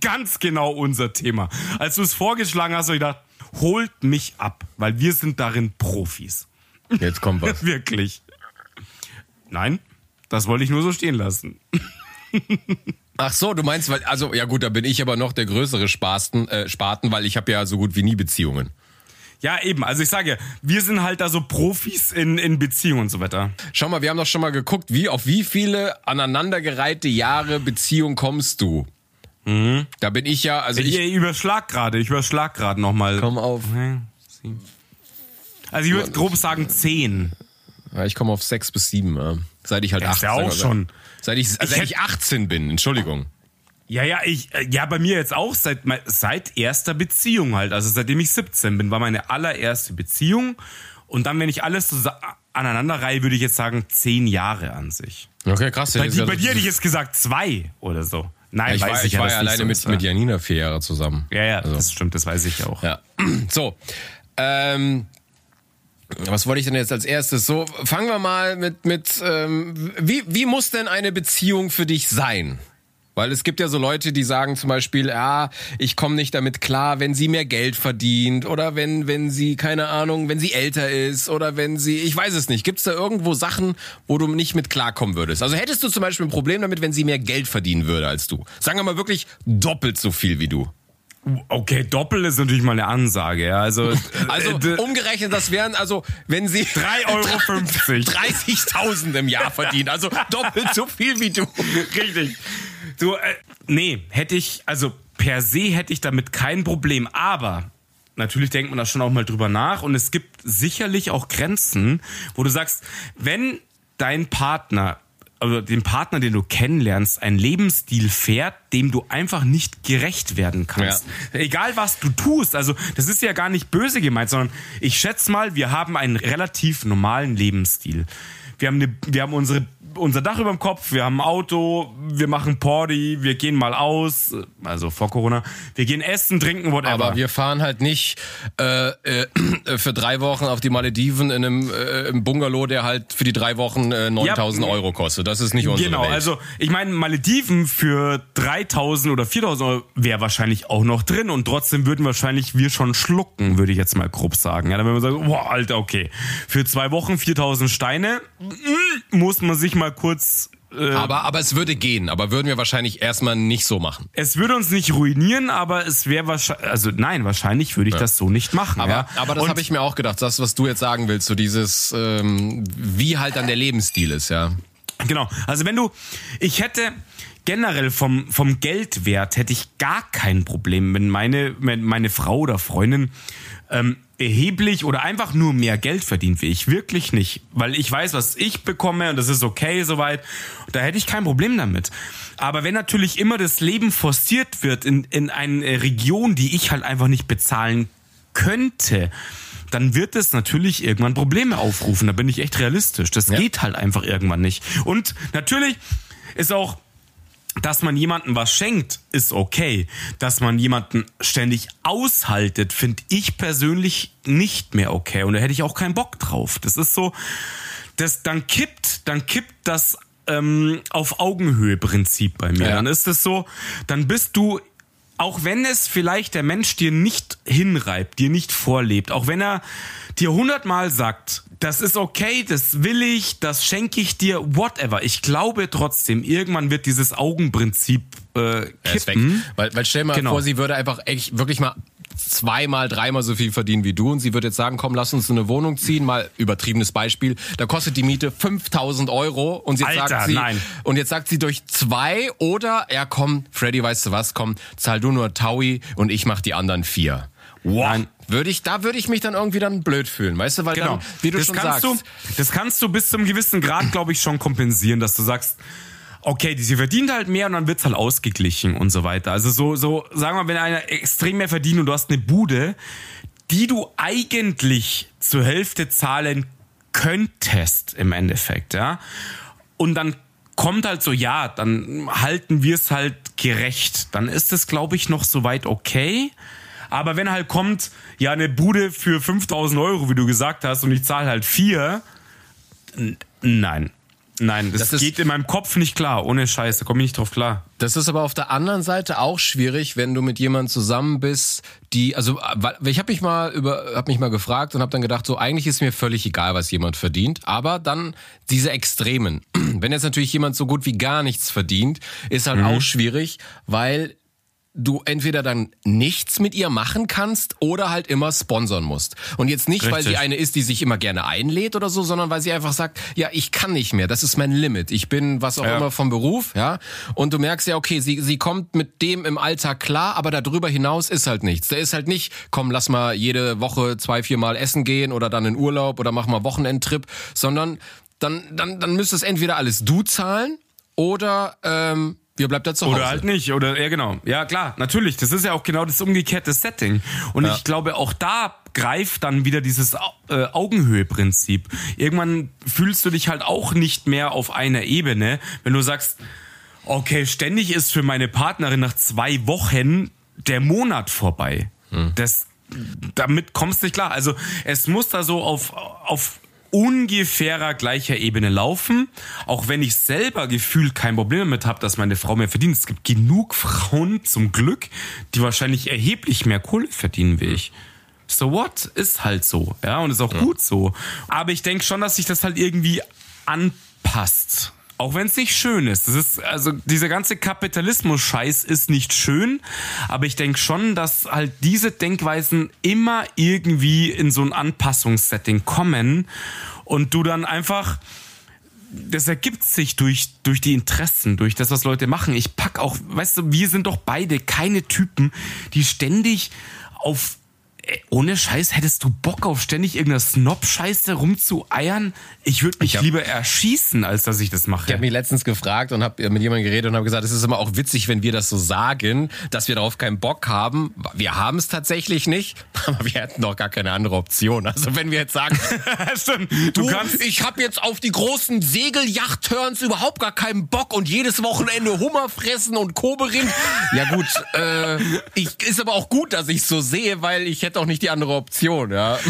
Ganz genau unser Thema. Als du es vorgeschlagen hast, habe ich gedacht, holt mich ab, weil wir sind darin Profis. Jetzt kommt was. <laughs> Wirklich. Nein, das wollte ich nur so stehen lassen. Ach so, du meinst, weil, also, ja gut, da bin ich aber noch der größere Spasten, äh, Spaten, weil ich habe ja so gut wie nie Beziehungen. Ja, eben. Also ich sage, wir sind halt da so Profis in, in Beziehungen und so weiter. Schau mal, wir haben doch schon mal geguckt, wie, auf wie viele aneinandergereihte Jahre Beziehung kommst du? Da bin ich ja, also Ich, ich, überschlag gerade, ich überschlag gerade nochmal. komm auf, Also ich würde grob sagen zehn. ja, ich komme auf sechs bis sieben, ja. Seit ich halt ist 18 ja auch schon. Seit ich, seit hätt- ich 18 bin, Entschuldigung. Ja, ja, ich, äh, ja, bei mir jetzt auch seit, seit erster Beziehung halt. Also seitdem ich 17 bin, war meine allererste Beziehung. Und dann, wenn ich alles so sa- aneinander reihe, würde ich jetzt sagen zehn Jahre an sich. Okay, krass. Bei, das ja- bei dir hätte ich jetzt gesagt zwei oder so. Nein, Ja, ich weiß war, ich ich ja, war ja alleine so mit, ist, mit Janina vier Jahre zusammen. Ja, ja, Also. das stimmt, das weiß ich auch. Ja. <clears throat> So. Ähm, was wollte ich denn jetzt als erstes? So, fangen wir mal mit, mit ähm, wie, wie muss denn eine Beziehung für dich sein? Weil es gibt ja so Leute, die sagen zum Beispiel, ja, ich komme nicht damit klar, wenn sie mehr Geld verdient oder wenn, wenn sie, keine Ahnung, wenn sie älter ist oder wenn sie, ich weiß es nicht. Gibt es da irgendwo Sachen, wo du nicht mit klarkommen würdest? Also hättest du zum Beispiel ein Problem damit, wenn sie mehr Geld verdienen würde als du? Sagen wir mal wirklich doppelt so viel wie du. Okay, Doppel ist natürlich mal eine Ansage, ja. Also, <laughs> Also äh, umgerechnet, das wären also, wenn sie <laughs> 3,50 Euro. <laughs> 30.000 im Jahr verdienen, also doppelt so viel wie du. Richtig. Du, äh, nee, hätte ich, also per se hätte ich damit kein Problem, aber natürlich denkt man da schon auch mal drüber nach und es gibt sicherlich auch Grenzen, wo du sagst, wenn dein Partner also den Partner, den du kennenlernst, einen Lebensstil fährt, dem du einfach nicht gerecht werden kannst. Egal was du tust, also das ist ja gar nicht böse gemeint, sondern ich schätze mal, wir haben einen relativ normalen Lebensstil. Wir haben, eine, wir haben unsere, unser Dach über dem Kopf, wir haben ein Auto, wir machen Party, wir gehen mal aus, also vor Corona, wir gehen essen, trinken, whatever. Aber wir fahren halt nicht äh, äh, für drei Wochen auf die Malediven in einem äh, im Bungalow, der halt für die drei Wochen äh, 9000 Ja, Euro kostet. Das ist nicht unsere Genau, Welt. also ich meine, Malediven für 3000 oder 4000 Euro wäre wahrscheinlich auch noch drin und trotzdem würden wahrscheinlich wir schon schlucken, würde ich jetzt mal grob sagen. Ja, dann würden wir sagen, boah, Alter, okay, für zwei Wochen 4000 Steine mm, muss man sich mal kurz... Äh, aber, aber es würde gehen, aber würden wir wahrscheinlich erstmal nicht so machen. es würde uns nicht ruinieren, aber es wäre wahrscheinlich, also nein, wahrscheinlich würde ich das so nicht machen. Aber, ja. aber das habe ich mir auch gedacht, das, was du jetzt sagen willst, so dieses, ähm, wie halt dann der Lebensstil ist, ja. Genau. Also wenn du, ich hätte generell vom, vom Geldwert hätte ich gar kein Problem, wenn meine, wenn meine Frau oder Freundin ähm, erheblich oder einfach nur mehr Geld verdient wie ich. Wirklich nicht. Weil ich weiß, was ich bekomme und das ist okay soweit. Da hätte ich kein Problem damit. Aber wenn natürlich immer das Leben forciert wird in, in eine Region, die ich halt einfach nicht bezahlen könnte, dann wird es natürlich irgendwann Probleme aufrufen. Da bin ich echt realistisch. Das geht halt einfach irgendwann nicht. Und natürlich ist auch, dass man jemandem was schenkt, ist okay. Dass man jemanden ständig aushaltet, finde ich persönlich nicht mehr okay. Und da hätte ich auch keinen Bock drauf. Das ist so, das dann kippt, dann kippt das ähm, auf Augenhöhe Prinzip bei mir. Ja. Dann ist es so, dann bist du auch wenn es vielleicht der Mensch dir nicht hinreibt, dir nicht vorlebt, auch wenn er dir hundertmal sagt, das ist okay, das will ich, das schenke ich dir, whatever. Ich glaube trotzdem, irgendwann wird dieses Augenprinzip äh, Er ist weg. kippen. Weil, weil stell mal Genau. vor, sie würde einfach echt wirklich mal zweimal, dreimal so viel verdienen wie du und sie würde jetzt sagen, komm, lass uns in eine Wohnung ziehen, mal übertriebenes Beispiel, da kostet die Miete 5000 Euro und jetzt Alter, sagt sie, nein. und jetzt sagt sie durch zwei oder, ja komm, Freddy, weißt du was, komm, zahl du nur Taui und ich mach die anderen vier. Wow. Nein. Würde ich, da würde ich mich dann irgendwie dann blöd fühlen, weißt du, weil Genau. dann, wie du das schon kannst sagst. Du, das kannst du bis zum gewissen Grad, glaube ich, schon kompensieren, dass du sagst, okay, sie verdient halt mehr und dann wird's halt ausgeglichen und so weiter. Also so, so, sagen wir mal, wenn einer extrem mehr verdient und du hast eine Bude, die du eigentlich zur Hälfte zahlen könntest im Endeffekt, ja. Und dann kommt halt so, ja, dann halten wir es halt gerecht. Dann ist es, glaube ich, noch soweit okay. Aber wenn halt kommt, ja, eine Bude für 5000 Euro, wie du gesagt hast, und ich zahle halt vier, nein. Nein, das, das geht in meinem Kopf nicht klar. Ohne Scheiß, da komme ich nicht drauf klar. Das ist aber auf der anderen Seite auch schwierig, wenn du mit jemandem zusammen bist, die, also ich habe mich mal über, habe mich mal gefragt und habe dann gedacht, so eigentlich ist mir völlig egal, was jemand verdient. Aber dann diese Extremen. <clears throat> Wenn jetzt natürlich jemand so gut wie gar nichts verdient, ist halt mhm. auch schwierig, weil du entweder dann nichts mit ihr machen kannst oder halt immer sponsern musst. Und jetzt nicht, Richtig. weil sie eine ist, die sich immer gerne einlädt oder so, sondern weil sie einfach sagt, ja, ich kann nicht mehr, das ist mein Limit. Ich bin was auch ja. immer vom Beruf, ja. Und du merkst ja, okay, sie, sie kommt mit dem im Alltag klar, aber darüber hinaus ist halt nichts. Da ist halt nicht, komm, lass mal jede Woche zwei, vier Mal essen gehen oder dann in Urlaub oder mach mal Wochenendtrip, sondern dann, dann, dann müsstest entweder alles du zahlen oder ähm, wir bleibt da zu Hause. Oder halt nicht. Oder ja, genau. Ja, klar, natürlich. Das ist ja auch genau das umgekehrte Setting. Und ja. ich glaube, auch da greift dann wieder dieses äh, Augenhöhe-Prinzip. Irgendwann fühlst du dich halt auch nicht mehr auf einer Ebene, wenn du sagst, okay, ständig ist für meine Partnerin nach zwei Wochen der Monat vorbei. Hm. Das, damit kommst du nicht klar. Also es muss da so auf, auf ungefährer gleicher Ebene laufen, auch wenn ich selber gefühlt kein Problem damit habe, dass meine Frau mehr verdient. Es gibt genug Frauen zum Glück, die wahrscheinlich erheblich mehr Kohle verdienen wie ich. So what? Ist halt so, ja, und ist auch ja. gut so. Aber ich denke schon, dass sich das halt irgendwie anpasst. Auch wenn es nicht schön ist. Das ist, also dieser ganze Kapitalismus-Scheiß ist nicht schön, aber ich denke schon, dass halt diese Denkweisen immer irgendwie in so ein Anpassungssetting kommen und du dann einfach das ergibt sich durch, durch die Interessen, durch das, was Leute machen. Ich pack auch, weißt du, wir sind doch beide keine Typen, die ständig auf ohne Scheiß, hättest du Bock auf ständig irgendeine Snob-Scheiße rumzueiern? Ich würde mich ich hab, lieber erschießen, als dass ich das mache. Ich habe mich letztens gefragt und habe mit jemandem geredet und habe gesagt, es ist immer auch witzig, wenn wir das so sagen, dass wir darauf keinen Bock haben. Wir haben es tatsächlich nicht, <laughs> aber wir hätten doch gar keine andere Option. Also wenn wir jetzt sagen, <laughs> stimmt, du, du kannst, ich habe jetzt auf die großen Segelyacht-Turns überhaupt gar keinen Bock und jedes Wochenende Hummer fressen und Koberind. ja gut, äh, ich, ist aber auch gut, dass ich so sehe, weil ich hätte auch nicht die andere Option, ja. <laughs>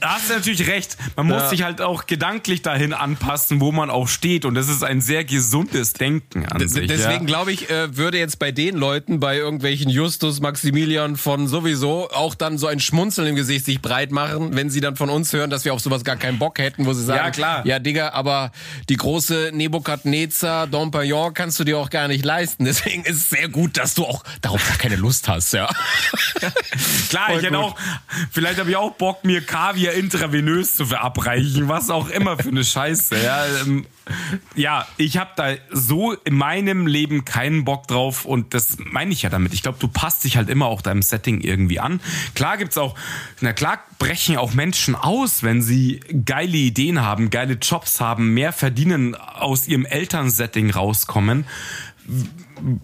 Da hast du natürlich recht. Man muss ja. sich halt auch gedanklich dahin anpassen, wo man auch steht. Und das ist ein sehr gesundes Denken an D sich. Deswegen ja. glaube ich, äh, würde jetzt bei den Leuten, bei irgendwelchen Justus, Maximilian von sowieso, auch dann so ein Schmunzeln im Gesicht sich breit machen, wenn sie dann von uns hören, dass wir auf sowas gar keinen Bock hätten, wo sie sagen, ja, klar. ja Digga, aber die große Nebukadnezar Dompagnon kannst du dir auch gar nicht leisten. <laughs> Deswegen ist es sehr gut, dass du auch darauf gar keine Lust hast, ja. <laughs> klar, Voll ich hätte auch, vielleicht habe ich auch Bock, mir Kaviar intravenös zu verabreichen, was auch immer für eine Scheiße. Ja, ähm, ja ich habe da so in meinem Leben keinen Bock drauf und das meine ich ja damit. Ich glaube, du passt dich halt immer auch deinem Setting irgendwie an. Klar gibt's auch, na klar brechen auch Menschen aus, wenn sie geile Ideen haben, geile Jobs haben, mehr verdienen, aus ihrem Elternsetting rauskommen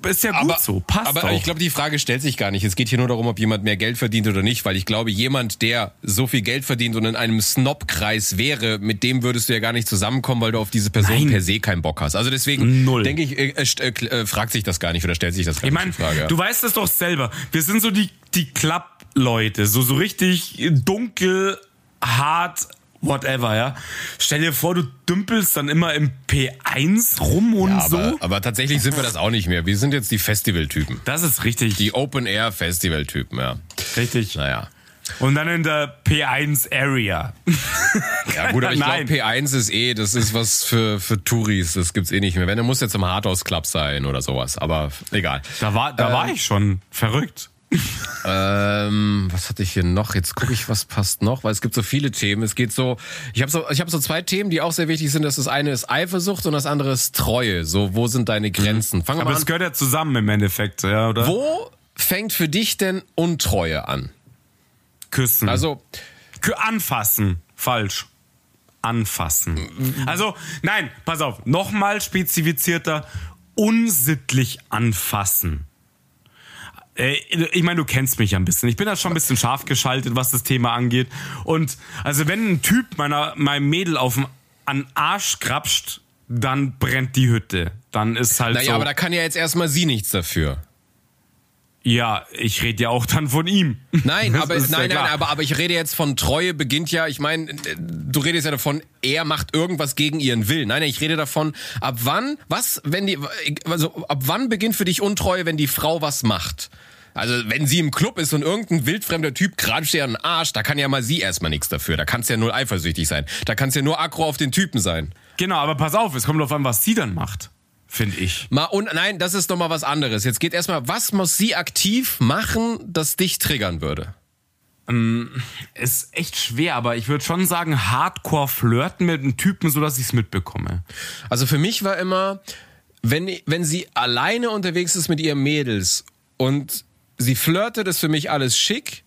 ist ja gut aber, so, passt Aber auch. ich glaube, die Frage stellt sich gar nicht. Es geht hier nur darum, ob jemand mehr Geld verdient oder nicht, weil ich glaube, jemand, der so viel Geld verdient und in einem Snob-Kreis wäre, mit dem würdest du ja gar nicht zusammenkommen, weil du auf diese Person Nein. per se keinen Bock hast. Also deswegen Null. denke ich, äh, äh, äh, fragt sich das gar nicht oder stellt sich das gar ich mein, nicht die Frage. Du weißt es doch selber. Wir sind so die, die Klapp-Leute, so, so richtig dunkel, hart, whatever, ja. Stell dir vor, du dümpelst dann immer im P1 rum und ja, aber, so. Aber tatsächlich sind wir das auch nicht mehr. Wir sind jetzt die Festivaltypen. Das ist richtig. Die Open-Air-Festival-Typen, ja. Richtig. Naja. Und dann in der P1 Area. <laughs> Ja gut, aber ich glaube P1 ist eh, das ist was für für Touris, das gibt's eh nicht mehr. Wenn du musst jetzt im Hardhouse Club sein oder sowas, aber egal. Da war da äh, war ich schon verrückt ähm, was hatte ich hier noch? Jetzt gucke ich, was passt noch, weil es gibt so viele Themen. Es geht so, ich habe so, ich habe so zwei Themen, die auch sehr wichtig sind. Das, das eine ist Eifersucht und das andere ist Treue. So, wo sind deine Grenzen? Fangen Aber es gehört ja zusammen im Endeffekt, ja, oder? Wo fängt für dich denn Untreue an? Küssen. Also anfassen, falsch. Anfassen. Also, nein, pass auf, nochmal spezifizierter. unsittlich anfassen. Äh, ich meine, du kennst mich ja ein bisschen. Ich bin da schon ein bisschen scharf geschaltet, was das Thema angeht. Und also wenn ein Typ meiner, meinem Mädel auf den an Arsch krapscht, dann brennt die Hütte. Dann ist halt naja, so. aber da kann ja jetzt erstmal sie nichts dafür. Ja, ich rede ja auch dann von ihm. Nein, <laughs> Das aber ja nein, nein, aber, aber ich rede jetzt von Treue beginnt ja, ich meine, du redest ja davon, er macht irgendwas gegen ihren Willen. Nein, nein, ich rede davon, ab wann, was, wenn die, also ab wann beginnt für dich Untreue, wenn die Frau was macht? Also wenn sie im Club ist und irgendein wildfremder Typ kratscht ihr an den Arsch, da kann ja mal sie erstmal nichts dafür. Da kannst ja nur eifersüchtig sein. Da kannst ja nur aggro auf den Typen sein. Genau, aber pass auf, es kommt drauf an, was sie dann macht, finde ich. Mal und nein, das ist doch mal was anderes. Jetzt geht erstmal, was muss sie aktiv machen, das dich triggern würde? Ist echt schwer, aber ich würde schon sagen, Hardcore flirten mit einem Typen, so dass ich es mitbekomme. Also für mich war immer, wenn, wenn sie alleine unterwegs ist mit ihren Mädels und sie flirtet, ist für mich alles schick.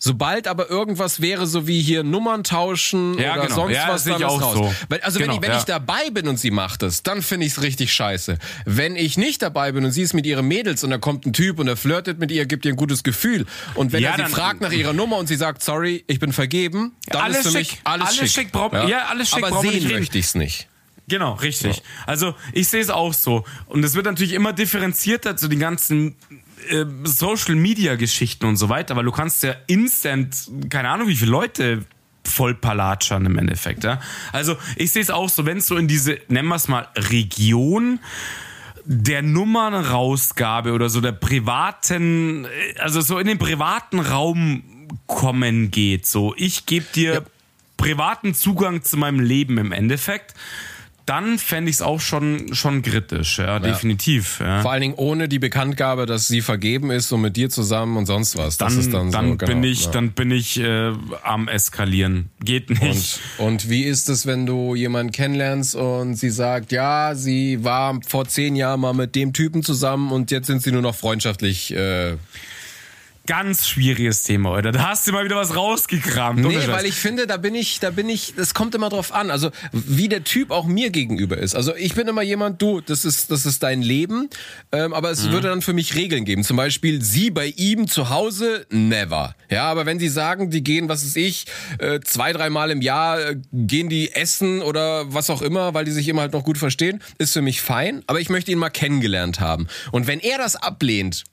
Sobald aber irgendwas wäre, so wie hier Nummern tauschen Ja, oder genau. sonst Ja, was, sehe dann ich ist raus. so. Also Genau, wenn, ich, wenn ja. ich dabei bin und sie macht es, dann finde ich es richtig scheiße. Wenn ich nicht dabei bin und sie ist mit ihren Mädels und da kommt ein Typ und er flirtet mit ihr, gibt ihr ein gutes Gefühl. Und wenn Ja, er sie fragt nach ihrer Nummer und sie sagt, sorry, ich bin vergeben, dann Alles ist für schick. mich alles, Alles schick. schick, braucht- ja, alles schick, aber sehen möchte ich es nicht. Genau, richtig. Also ich sehe es auch so. Und es wird natürlich immer differenzierter zu den ganzen äh, Social Media Geschichten und so weiter, weil du kannst ja instant, keine Ahnung, wie viele Leute voll palatschern im Endeffekt. Ja? Also ich sehe es auch so, wenn es so in diese, nennen wir es mal, Region der Nummernrausgabe oder so der privaten, äh, also so in den privaten Raum kommen geht. So, ich gebe dir privaten Zugang zu meinem Leben im Endeffekt. Dann fände ich es auch schon, schon kritisch, ja, definitiv. Ja. Vor allen Dingen ohne die Bekanntgabe, dass sie vergeben ist und mit dir zusammen und sonst was. Das Dann, ist dann, dann so, genau, bin ich, ja. dann bin ich äh, am eskalieren. Geht nicht. Und, und wie ist es, wenn du jemanden kennenlernst und sie sagt, ja, sie war vor zehn Jahren mal mit dem Typen zusammen und jetzt sind sie nur noch freundschaftlich. Äh, Ganz schwieriges Thema, oder? Da hast du mal wieder was rausgekramt. nee, Scheiß. weil ich finde, da bin ich, da bin ich, das kommt immer drauf an. Also wie der Typ auch mir gegenüber ist. Also ich bin immer jemand, du, das ist, das ist dein Leben, ähm, aber Mhm. es würde dann für mich Regeln geben. Zum Beispiel sie bei ihm zu Hause, never. Ja, aber wenn sie sagen, die gehen, was ist ich, äh, zwei, dreimal im Jahr äh, gehen die essen oder was auch immer, weil die sich immer halt noch gut verstehen, ist für mich fein. Aber ich möchte ihn mal kennengelernt haben. Und wenn er das ablehnt,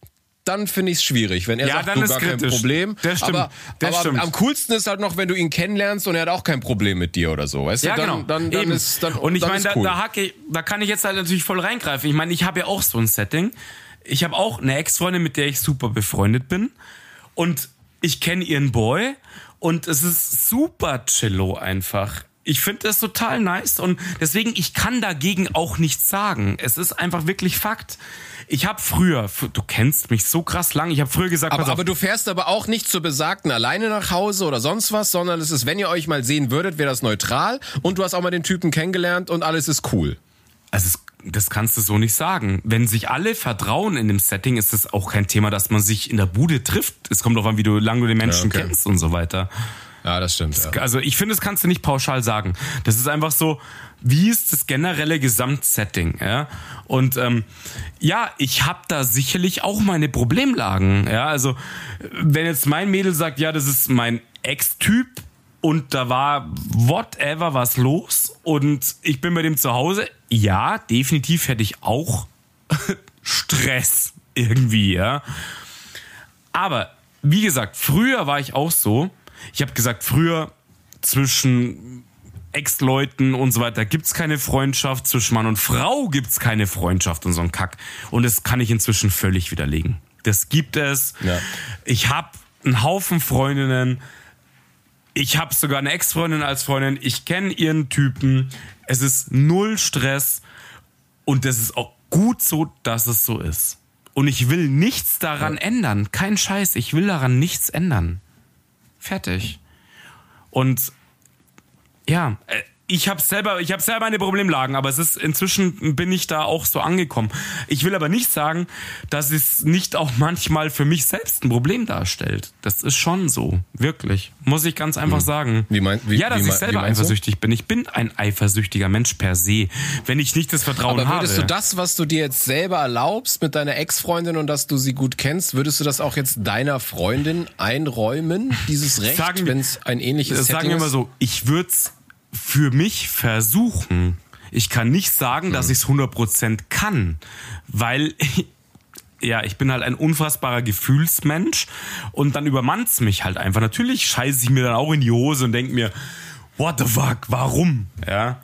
dann finde ich es schwierig. Wenn er Ja, sagt, dann du ist gar kein kritisch. Problem. Das stimmt. Aber, Das aber stimmt. am coolsten ist halt noch, wenn du ihn kennenlernst und er hat auch kein Problem mit dir oder so. Weißt Ja, du, dann, genau. dann, dann Eben. ist dann Und ich dann meine, da, cool. da, ich- da kann ich jetzt halt natürlich voll reingreifen. Ich meine, ich habe ja auch so ein Setting. Ich habe auch eine Ex-Freundin, mit der ich super befreundet bin. Und ich kenne ihren Boy. Und es ist super chillo einfach. Ich finde das total nice und deswegen, ich kann dagegen auch nichts sagen. Es ist einfach wirklich Fakt. Ich habe früher, du kennst mich so krass lang, ich habe früher gesagt, aber, aber du fährst aber auch nicht zur Besagten alleine nach Hause oder sonst was, sondern es ist, wenn ihr euch mal sehen würdet, wäre das neutral und du hast auch mal den Typen kennengelernt und alles ist cool. Also das kannst du so nicht sagen. Wenn sich alle vertrauen in dem Setting, ist es auch kein Thema, dass man sich in der Bude trifft. Es kommt darauf an, wie du lange du den Menschen Ja, okay. kennst und so weiter. Ja, das stimmt. Ja. Also ich finde, das kannst du nicht pauschal sagen. Das ist einfach so, wie ist das generelle Gesamtsetting? Ja? Und ähm, ja, ich habe da sicherlich auch meine Problemlagen. Ja, also wenn jetzt mein Mädel sagt, ja, das ist mein Ex-Typ und da war whatever was los und ich bin bei dem zu Hause, ja, definitiv hätte ich auch <laughs> Stress irgendwie, ja. Aber wie gesagt, früher war ich auch so. Ich habe gesagt, früher zwischen Ex-Leuten und so weiter gibt's keine Freundschaft, zwischen Mann und Frau gibt's keine Freundschaft und so ein Kack. Und das kann ich inzwischen völlig widerlegen. Das gibt es. Ja. Ich habe einen Haufen Freundinnen. Ich habe sogar eine Ex-Freundin als Freundin. Ich kenne ihren Typen. Es ist null Stress. Und das ist auch gut so, dass es so ist. Und ich will nichts daran ändern. Kein Scheiß. Ich will daran nichts ändern. Fertig. Und ja, äh, ich habe selber, ich habe selber meine Problemlagen, aber es ist inzwischen bin ich da auch so angekommen. Ich will aber nicht sagen, dass es nicht auch manchmal für mich selbst ein Problem darstellt. Das ist schon so, wirklich, muss ich ganz einfach hm. sagen. Wie mein, wie, ja, dass wie, ich selber eifersüchtig bin. Ich bin ein eifersüchtiger Mensch per se, wenn ich nicht das Vertrauen habe. Aber würdest habe. du das, was du dir jetzt selber erlaubst mit deiner Ex-Freundin und dass du sie gut kennst, würdest du das auch jetzt deiner Freundin einräumen, dieses <laughs> Recht, wenn es ein ähnliches Sagen wir mal so, ich würde es für mich versuchen. Ich kann nicht sagen, dass ich es 100% kann, weil <laughs> ja, ich bin halt ein unfassbarer Gefühlsmensch und dann übermannt's mich halt einfach. Natürlich scheiße ich mir dann auch in die Hose und denk mir, what the fuck, warum? Ja.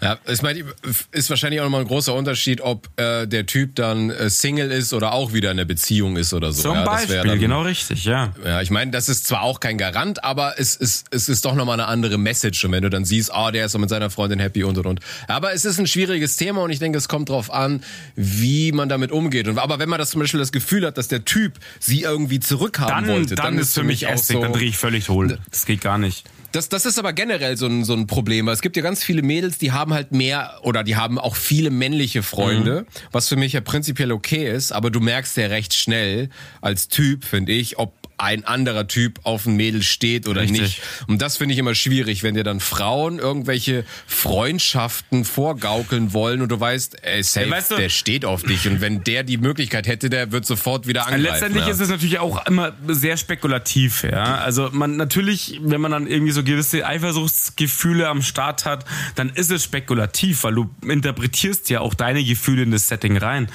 Ja, ich meine, ist wahrscheinlich auch nochmal ein großer Unterschied, ob äh, der Typ dann äh, Single ist oder auch wieder in einer Beziehung ist oder so. Zum ja, Beispiel, dann, genau richtig, ja. Ja, ich meine, das ist zwar auch kein Garant, aber es ist, es ist doch nochmal eine andere Message. Und wenn du dann siehst, ah, oh, der ist mit seiner Freundin happy und und und. Aber es ist ein schwieriges Thema und ich denke, es kommt drauf an, wie man damit umgeht. Und, aber wenn man das zum Beispiel das Gefühl hat, dass der Typ sie irgendwie zurückhaben dann, wollte, dann, dann ist für mich auch so, dann drehe ich völlig hohl. Das geht gar nicht. Das, das ist aber generell so ein, so ein Problem. Es gibt ja ganz viele Mädels, die haben halt mehr oder die haben auch viele männliche Freunde, mhm. was für mich ja prinzipiell okay ist, aber du merkst ja recht schnell als Typ, finde ich, ob ein anderer Typ auf ein Mädel steht oder Richtig. nicht. Und das finde ich immer schwierig, wenn dir dann Frauen irgendwelche Freundschaften vorgaukeln wollen und du weißt, ey, safe, ja, weißt du, der steht auf dich. Und wenn der die Möglichkeit hätte, der wird sofort wieder angreifen. Letztendlich ja. ist es natürlich auch immer sehr spekulativ, ja. Also man natürlich, wenn man dann irgendwie so gewisse Eifersuchtsgefühle am Start hat, dann ist es spekulativ, weil du interpretierst ja auch deine Gefühle in das Setting rein.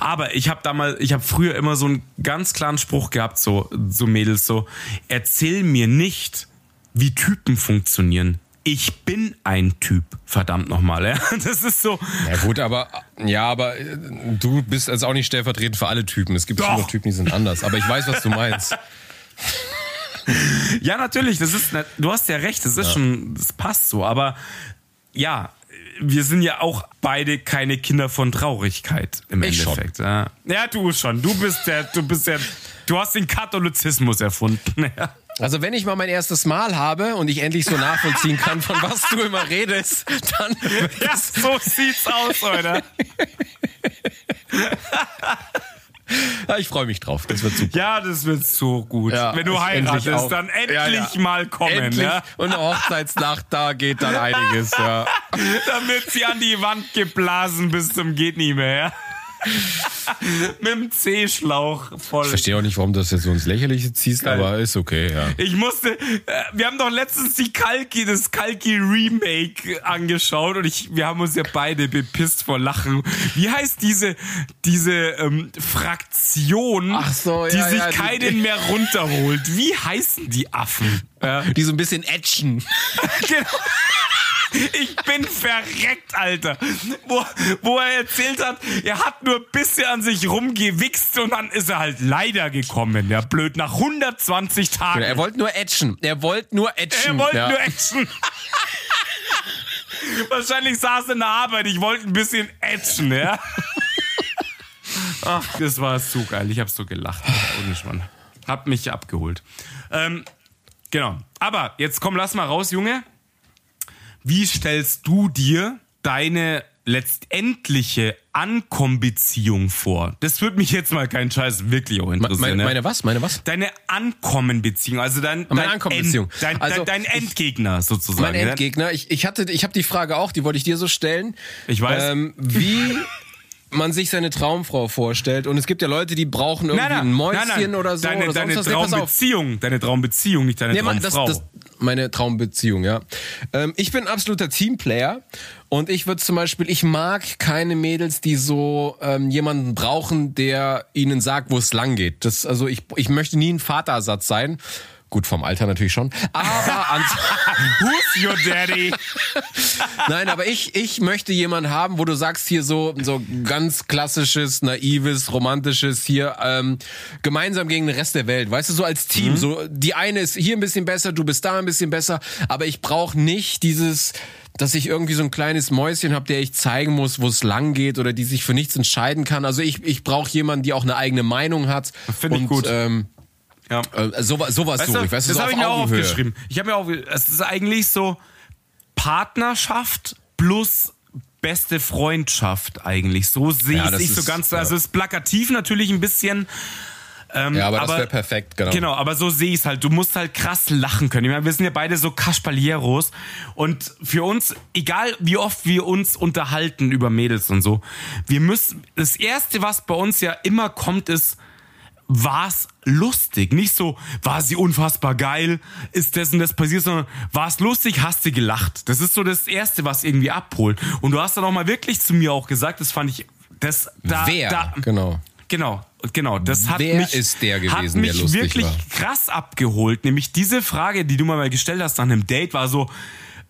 Aber ich habe damals, ich habe früher immer so einen ganz klaren Spruch gehabt, so so Mädels so, erzähl mir nicht, wie Typen funktionieren. Ich bin ein Typ, verdammt nochmal, ja. <laughs> Das ist so. Ja gut, aber ja, aber äh, du bist also auch nicht stellvertretend für alle Typen. Es gibt schon Typen, die sind anders. Aber ich weiß, was du meinst. <laughs> <laughs> ja, natürlich, das ist, du hast ja recht, das ist ja. schon, das passt so, aber ja, wir sind ja auch beide keine Kinder von Traurigkeit im ich Endeffekt. Schon. Ja. ja, du schon. Du bist der, du bist der Du hast den Katholizismus erfunden. <laughs> Also wenn ich mal mein erstes Mal habe und ich endlich so nachvollziehen kann, von was du immer redest, dann... <laughs> Ja, so sieht's aus, oder? Ja, ich freue mich drauf. Das wird super. Ja, das wird so gut. Ja, Wenn du heiratest, dann endlich ja, ja. mal kommen. Endlich. Ja? Und eine Hochzeitsnacht, da geht dann einiges. Ja. <laughs> Dann wird sie an die Wand geblasen bis zum geht nie mehr. <laughs> Mit dem C-Schlauch voll. Ich verstehe auch nicht, warum du das jetzt so ins Lächerliche ziehst, Geil. aber ist okay, ja. Ich musste, äh, wir haben doch letztens die Kalki, das Kalki Remake angeschaut und ich, wir haben uns ja beide bepisst vor Lachen. Wie heißt diese, diese ähm, Fraktion, so, die sich ja, keinen die, mehr runterholt? Wie heißen die Affen? Ja. Die so ein bisschen etchen. <laughs> genau. Ich bin verreckt, Alter. Wo, wo er erzählt hat, er hat nur ein bisschen an sich rumgewichst und dann ist er halt leider gekommen. Ja, blöd, nach 120 Tagen. Er wollte nur etchen. Er wollte nur etchen. Er wollte ja. nur etchen. <laughs> Wahrscheinlich saß er in der Arbeit, ich wollte ein bisschen etchen, ja. Ach, das war zu geil. Ich hab so gelacht. Ohne Schwann. Hab mich abgeholt. Ähm, genau. Aber jetzt komm, lass mal raus, Junge. Wie stellst du dir deine letztendliche Ankommenbeziehung vor? Das würde mich jetzt mal kein Scheiß wirklich auch interessieren. Meine, meine was? Meine was? Deine Ankommenbeziehung, also dein, meine dein, Ankommenbeziehung. End, dein, also dein Endgegner sozusagen. Mein Endgegner. Ich, ich hatte, ich habe die Frage auch, die wollte ich dir so stellen. Ich weiß. Ähm, wie man sich seine Traumfrau vorstellt. Und es gibt ja Leute, die brauchen irgendwie nein, nein, ein Mäuschen nein, oder so. Deine, oder deine Traumbeziehung, deine Traumbeziehung, nicht deine nee, Traumfrau. Das, das, meine Traumbeziehung, ja. Ähm, ich bin absoluter Teamplayer und ich würde zum Beispiel, ich mag keine Mädels, die so ähm, jemanden brauchen, der ihnen sagt, wo es lang geht. Das, also ich, ich möchte nie ein Vaterersatz sein. Gut, vom Alter natürlich schon. Aber ans <laughs> Who's your daddy? Nein, aber ich, ich möchte jemanden haben, wo du sagst hier so, so ganz klassisches, naives, romantisches hier, ähm, gemeinsam gegen den Rest der Welt. Weißt du, so als Team. Mhm. So, die eine ist hier ein bisschen besser, du bist da ein bisschen besser. Aber ich brauche nicht dieses, dass ich irgendwie so ein kleines Mäuschen habe, der ich zeigen muss, wo es lang geht oder die sich für nichts entscheiden kann. Also ich, ich brauche jemanden, die auch eine eigene Meinung hat. Finde ich gut. Ähm, ja. Äh, sowas, sowas weißt du, ich weiß, das so habe ich mir auch aufgeschrieben. Ich habe mir auch, es ist eigentlich so, Partnerschaft plus beste Freundschaft eigentlich. So sehe Ja, ich das nicht so ganz. Also es ist plakativ natürlich ein bisschen. Ähm, Ja, aber, das wäre perfekt, genau. Genau, aber so sehe ich es halt. Du musst halt krass lachen können. Ich meine, wir sind ja beide so Kasperlieros. Und für uns, egal wie oft wir uns unterhalten über Mädels und so, wir müssen, das Erste, was bei uns ja immer kommt, ist, war's lustig. Nicht so, war sie unfassbar geil, ist das und das passiert, sondern war's lustig, hast du gelacht. Das ist so das Erste, was irgendwie abholt. Und du hast dann auch mal wirklich zu mir auch gesagt, das fand ich, das, da, Wer? da, genau. Genau, genau. Das hat Wer mich, ist der hat gewesen, mich der lustig wirklich war? krass abgeholt. Nämlich diese Frage, die du mal gestellt hast nach einem Date, war so,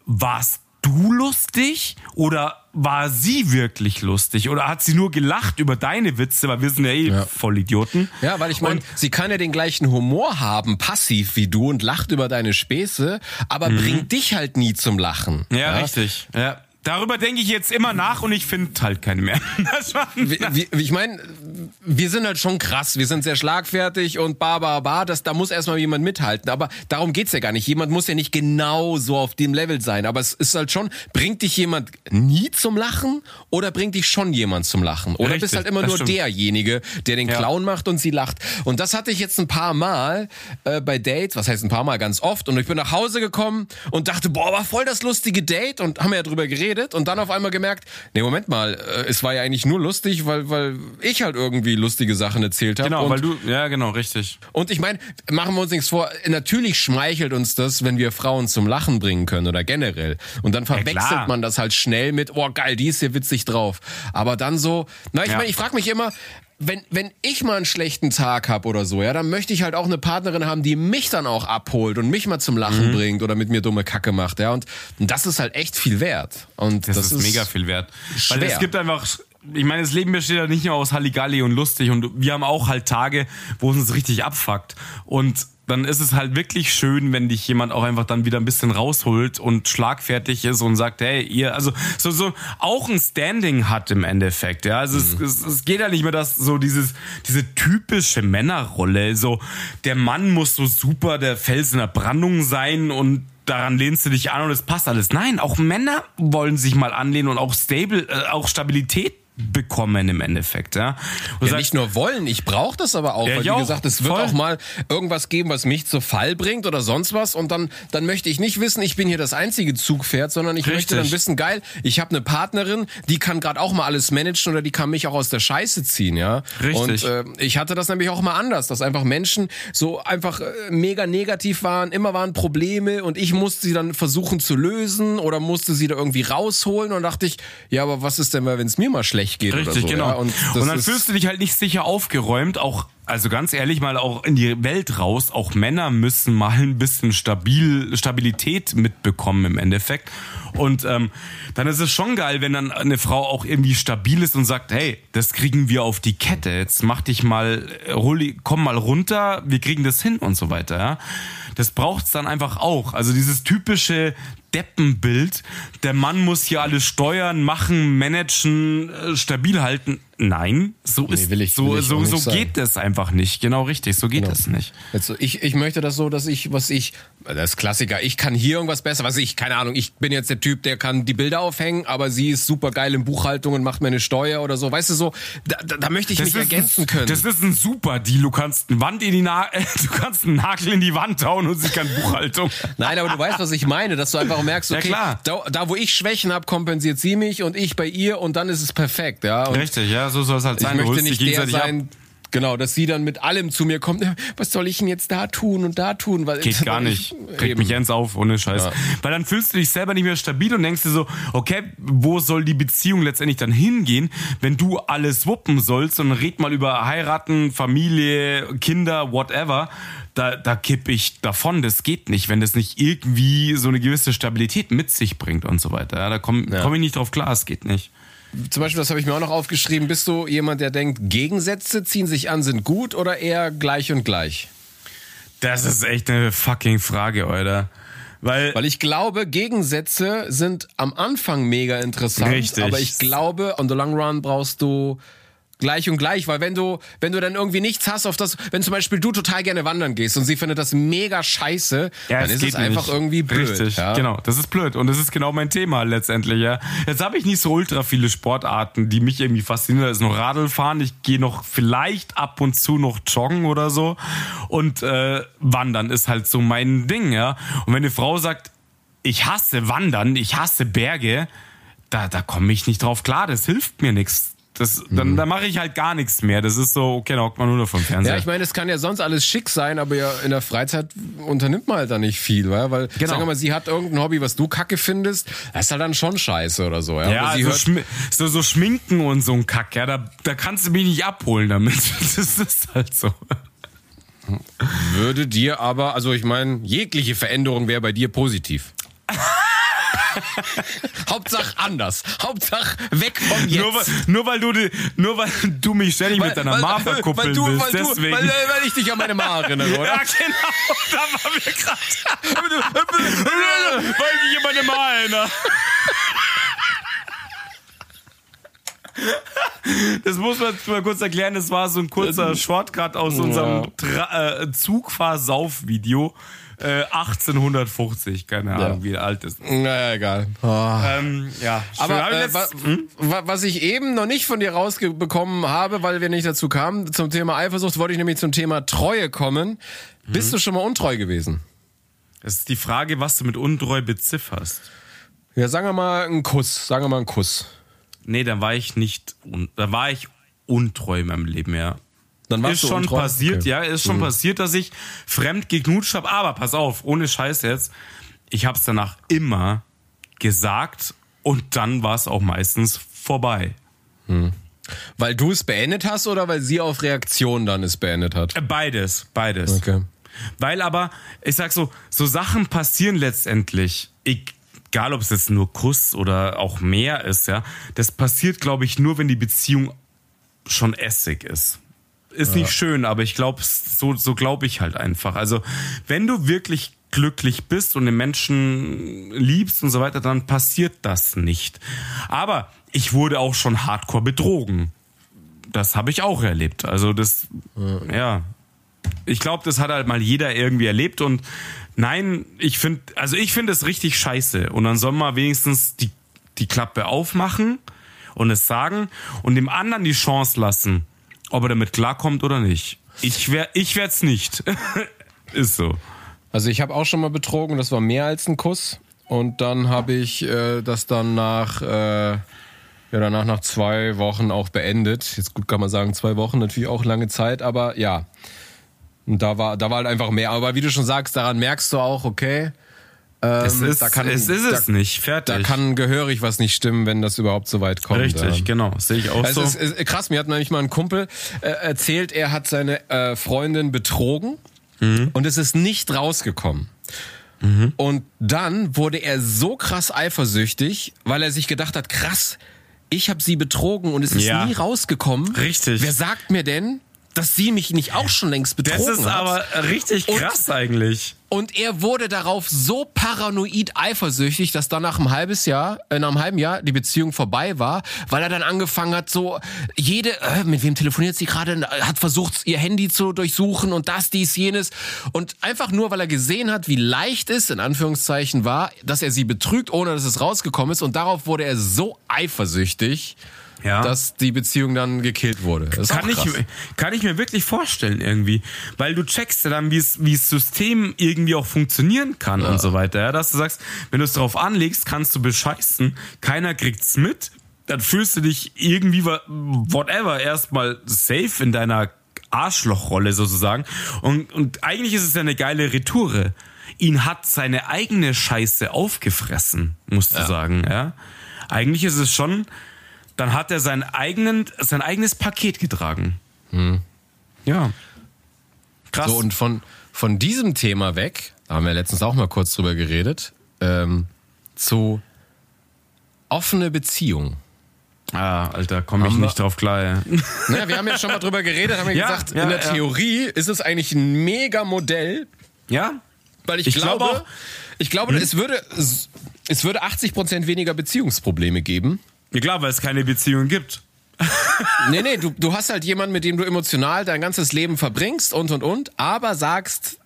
warst du lustig oder war sie wirklich lustig? Oder hat sie nur gelacht über deine Witze, weil wir sind ja eh Ja. Vollidioten. Ja, weil ich meine, sie kann ja den gleichen Humor haben, passiv wie du und lacht über deine Späße, aber bringt dich halt nie zum Lachen. Mhm. Ja, richtig. Ja. Darüber denke ich jetzt immer nach und ich finde halt keine mehr. <laughs> Wie, wie, ich meine, wir sind halt schon krass, wir sind sehr schlagfertig und ba, ba, ba, das, da muss erstmal jemand mithalten. Aber darum geht's ja gar nicht. Jemand muss ja nicht genau so auf dem Level sein. Aber es ist halt schon, bringt dich jemand nie zum Lachen oder bringt dich schon jemand zum Lachen? Oder Richtig, bist halt immer nur stimmt. derjenige, der den Ja. Clown macht und sie lacht. Und das hatte ich jetzt ein paar Mal äh, bei Dates, was heißt ein paar Mal, ganz oft. Und ich bin nach Hause gekommen und dachte, boah, war voll das lustige Date und haben ja drüber geredet und dann auf einmal gemerkt, nee, Moment mal, äh, es war ja eigentlich nur lustig, weil, weil ich halt irgendwie lustige Sachen erzählt habe. Genau, und, weil du, ja, genau, richtig. und ich meine, machen wir uns nichts vor, natürlich schmeichelt uns das, wenn wir Frauen zum Lachen bringen können oder generell. Und dann verwechselt klar. man das halt schnell mit, oh geil, die ist hier witzig drauf. Aber dann so, na, ich Ja. meine, ich frage mich immer, wenn, wenn ich mal einen schlechten Tag habe oder so, ja, dann möchte ich halt auch eine Partnerin haben, die mich dann auch abholt und mich mal zum Mhm. Lachen bringt oder mit mir dumme Kacke macht, ja. Und das ist halt echt viel wert. Und Das, das, ist, mega viel wert. Weil schwer. es gibt einfach, ich meine, das Leben besteht ja nicht nur aus Halligalli und lustig und wir haben auch halt Tage, wo es uns richtig abfuckt. Und dann ist es halt wirklich schön, wenn dich jemand auch einfach dann wieder ein bisschen rausholt und schlagfertig ist und sagt, hey, ihr, also so, so auch ein Standing hat im Endeffekt, ja. Also Mhm. es, es, es geht ja nicht mehr das, so dieses, diese typische Männerrolle, so der Mann muss so super der Fels in der Brandung sein und daran lehnst du dich an und es passt alles. Nein, auch Männer wollen sich mal anlehnen und auch stable, äh, auch Stabilität bekommen im Endeffekt, ja. Und Ja, sagst, nicht nur wollen, ich brauche das aber auch, Ja, weil wie auch. gesagt, es wird Voll. auch mal irgendwas geben, was mich zu Fall bringt oder sonst was und dann dann möchte ich nicht wissen, ich bin hier das einzige Zugpferd, sondern ich möchte Richtig. dann wissen, geil, ich habe eine Partnerin, die kann gerade auch mal alles managen oder die kann mich auch aus der Scheiße ziehen, ja. Richtig. Und äh, ich hatte das nämlich auch mal anders, dass einfach Menschen so einfach äh, mega negativ waren, immer waren Probleme und ich musste sie dann versuchen zu lösen oder musste sie da irgendwie rausholen und dachte ich, ja, aber was ist denn, wenn es mir mal schlecht geht Richtig, so, genau. ja? Und, und dann fühlst du dich halt nicht sicher aufgeräumt, auch also ganz ehrlich mal auch in die Welt raus, auch Männer müssen mal ein bisschen stabil Stabilität mitbekommen im Endeffekt. Und ähm, dann ist es schon geil, wenn dann eine Frau auch irgendwie stabil ist und sagt, hey, das kriegen wir auf die Kette. Jetzt mach dich mal, hol, komm mal runter, wir kriegen das hin und so weiter. Ja? Das braucht's dann einfach auch. Also dieses typische Deppenbild, der Mann muss hier alles steuern, machen, managen, äh, stabil halten. Nein, so ist will ich- so will ich so nicht so sein. geht das einfach nicht. Genau richtig, so geht das nicht. Jetzt, so, ich, ich möchte das so, dass ich, was ich, das ist Klassiker, ich kann hier irgendwas besser, was ich, keine Ahnung, ich bin jetzt der Typ, der kann die Bilder aufhängen, aber sie ist super geil in Buchhaltung und macht mir eine Steuer oder so, weißt du so, da, da, da möchte ich mich ergänzen ein, können. Das ist ein super Deal. Du kannst eine Wand in die Na äh, <laughs> du kannst einen Nagel in die Wand hauen und sie kann Buchhaltung. Nein, aber du weißt, was ich meine, dass du einfach merkst, Ja, okay, klar. Da, da wo ich Schwächen habe, kompensiert sie mich und ich bei ihr und dann ist es perfekt, ja. Und Richtig, ja, so soll es halt ich sein. Du möchte nicht der sein, genau, dass sie dann mit allem zu mir kommt, was soll ich denn jetzt da tun und da tun? Weil, Geht <laughs> gar nicht. Kriegt Eben. mich ernst auf, ohne Scheiß. Ja. Weil dann fühlst du dich selber nicht mehr stabil und denkst dir so, okay, wo soll die Beziehung letztendlich dann hingehen, wenn du alles wuppen sollst und red mal über heiraten, Familie, Kinder, whatever. Da, da kipp ich davon. Das geht nicht, wenn das nicht irgendwie so eine gewisse Stabilität mit sich bringt und so weiter. Ja, da komme Ja. komm ich nicht drauf klar. Es geht nicht. Zum Beispiel, das habe ich mir auch noch aufgeschrieben. Bist du jemand, der denkt, Gegensätze ziehen sich an, sind gut oder eher gleich und gleich? Das ist echt eine fucking Frage, Alter. Weil, Weil ich glaube, Gegensätze sind am Anfang mega interessant. Richtig. Aber ich glaube, on the long run brauchst du gleich und gleich, weil wenn du, wenn du dann irgendwie nichts hast, auf das, wenn zum Beispiel du total gerne wandern gehst und sie findet das mega scheiße, Ja, dann es ist es einfach nicht. irgendwie blöd. Richtig, ja? genau. Das ist blöd. Und das ist genau mein Thema letztendlich, ja. Jetzt habe ich nicht so ultra viele Sportarten, die mich irgendwie faszinieren. Da ist noch Radlfahren. Ich gehe noch vielleicht ab und zu noch joggen oder so. Und äh, Wandern ist halt so mein Ding, ja. Und wenn eine Frau sagt, ich hasse Wandern, ich hasse Berge, da, da komme ich nicht drauf klar. Das hilft mir nichts. Das, dann, da mache ich halt gar nichts mehr. Das ist so, okay, da hockt man nur noch vom Fernseher. Ja, ich meine, es kann ja sonst alles schick sein, aber ja in der Freizeit unternimmt man halt da nicht viel, weil, weil Genau. sagen wir mal, sie hat irgendein Hobby, was du kacke findest, das ist halt dann schon scheiße oder so. Ja, Ja, Oder sie so, hört, Schmi so, so Schminken und so ein Kack, ja, da, da kannst du mich nicht abholen damit. <laughs> Das ist halt so. würde dir aber, also ich meine, jegliche Veränderung wäre bei dir positiv. <laughs> Hauptsache anders. Hauptsache weg von jetzt. Nur, weil- nur, weil du, nur weil du mich ständig mit deiner Ma weil, verkuppeln du, willst, weil, du, deswegen. weil, weil ich dich an meine Ma erinnere, <laughs> oder? ja, genau, da waren wir gerade. <laughs> weil ich mich an meine Ma erinnere. Das muss man mal kurz erklären. Das war so ein kurzer Shortcut aus unserem Tra äh, Zugfahrsauf-Video. Äh, 1850, keine Ahnung, wie alt das ist. Naja, egal. Ähm, ja, Aber äh, jetzt- wa, wa, was ich eben noch nicht von dir rausbekommen habe, weil wir nicht dazu kamen, zum Thema Eifersucht, wollte ich nämlich zum Thema Treue kommen. Bist du schon mal untreu gewesen? Das ist die Frage, was du mit untreu bezifferst. Ja, sagen wir mal einen Kuss. Sagen wir mal einen Kuss. Nee, da war ich nicht, da war ich untreu in meinem Leben, ja. Dann warst Ist du schon untreu? passiert, Okay. ja, ist schon passiert, dass ich fremd geknutscht habe. Aber pass auf, ohne Scheiß jetzt, ich habe es danach immer gesagt und dann war es auch meistens vorbei. Weil du es beendet hast oder weil sie auf Reaktion dann es beendet hat? Äh, Beides, beides. Okay. Weil aber, ich sag so, so Sachen passieren letztendlich. Egal, ob es jetzt nur Kuss oder auch mehr ist, ja. Das passiert, glaube ich, nur, wenn die Beziehung schon Essig ist. Ist nicht schön, aber ich glaube, so, so glaube ich halt einfach. Also, wenn du wirklich glücklich bist und den Menschen liebst und so weiter, dann passiert das nicht. Aber ich wurde auch schon hardcore betrogen. Das habe ich auch erlebt. Also, das, ja ich glaube, das hat halt mal jeder irgendwie erlebt und nein, ich finde, also ich finde es richtig scheiße und dann soll man wenigstens die, die Klappe aufmachen und es sagen und dem anderen die Chance lassen, ob er damit klarkommt oder nicht. Ich wär, ich werd's nicht. <laughs> Ist so. Also ich habe auch schon mal betrogen, das war mehr als ein Kuss. Und dann habe ich äh, das dann nach, äh, ja, danach nach zwei Wochen auch beendet. Jetzt gut kann man sagen, zwei Wochen, natürlich auch lange Zeit, aber ja. Und da war, da war halt einfach mehr. Aber wie du schon sagst, daran merkst du auch, okay, ähm, Es ist, da kann, es, ist es da, nicht. Fertig. Da kann gehörig was nicht stimmen, wenn das überhaupt so weit kommt. Richtig, Ja. genau. Sehe ich auch Es so. ist, ist krass, mir hat nämlich mal ein Kumpel äh, erzählt, er hat seine äh, Freundin betrogen und es ist nicht rausgekommen. Und dann wurde er so krass eifersüchtig, weil er sich gedacht hat, krass, ich habe sie betrogen und es ist Ja. nie rausgekommen. Richtig. Wer sagt mir denn, dass sie mich nicht auch schon längst betrogen das ist hat? aber richtig Und- krass eigentlich. Und er wurde darauf so paranoid eifersüchtig, dass dann nach einem halbes Jahr, äh, nach einem halben Jahr die Beziehung vorbei war, weil er dann angefangen hat, so jede, äh, mit wem telefoniert sie gerade, hat versucht, ihr Handy zu durchsuchen und das, dies, jenes. Und einfach nur, weil er gesehen hat, wie leicht es, in Anführungszeichen, war, dass er sie betrügt, ohne dass es rausgekommen ist. Und darauf wurde er so eifersüchtig, Ja. dass die Beziehung dann gekillt wurde. Das Kann ich, kann ich mir wirklich vorstellen irgendwie. Weil du checkst ja dann, wie es, wie das System irgendwie auch funktionieren kann und so weiter. Ja, dass du sagst, wenn du es drauf anlegst, kannst du bescheißen, keiner kriegt's mit, dann fühlst du dich irgendwie, whatever, erstmal safe in deiner Arschlochrolle sozusagen. Und, und eigentlich ist es ja eine geile Retoure. Ihn hat seine eigene Scheiße aufgefressen, musst du sagen, ja. Eigentlich ist es schon, dann hat er sein, eigenen, sein eigenes Paket getragen. Ja. Krass. So, und von, von diesem Thema weg, da haben wir letztens auch mal kurz drüber geredet, ähm, zu offene Beziehung. ah, Alter, komme ich nicht drauf klar. ey. Naja, wir haben ja schon mal drüber geredet, haben Ja, <laughs> gesagt, ja, in der ja. Theorie ist es eigentlich ein mega Modell, Ja? weil ich, Ich glaube, glaube ich glaube, es würde, es würde 80% weniger Beziehungsprobleme geben. Ja klar, weil es keine Beziehung gibt. <laughs> nee, nee, du, du hast halt jemanden, mit dem du emotional dein ganzes Leben verbringst und und und, aber sagst,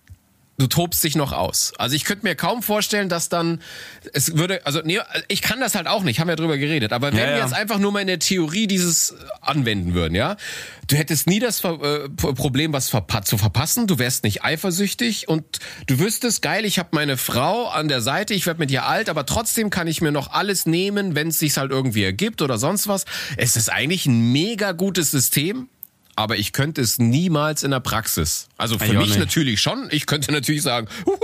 du tobst dich noch aus. Also ich könnte mir kaum vorstellen, dass dann es würde, also nee, ich kann das halt auch nicht, haben wir drüber geredet, aber wenn Ja, wir ja. jetzt einfach nur mal in der Theorie dieses anwenden würden, ja, du hättest nie das äh, Problem, was verpa zu verpassen, du wärst nicht eifersüchtig und du wüsstest, geil, ich habe meine Frau an der Seite, ich werde mit ihr alt, aber trotzdem kann ich mir noch alles nehmen, wenn es sich halt irgendwie ergibt oder sonst was. Es ist eigentlich ein mega gutes System. Aber ich könnte es niemals in der Praxis. Also für Ich mich natürlich schon. Ich könnte natürlich sagen, huhu.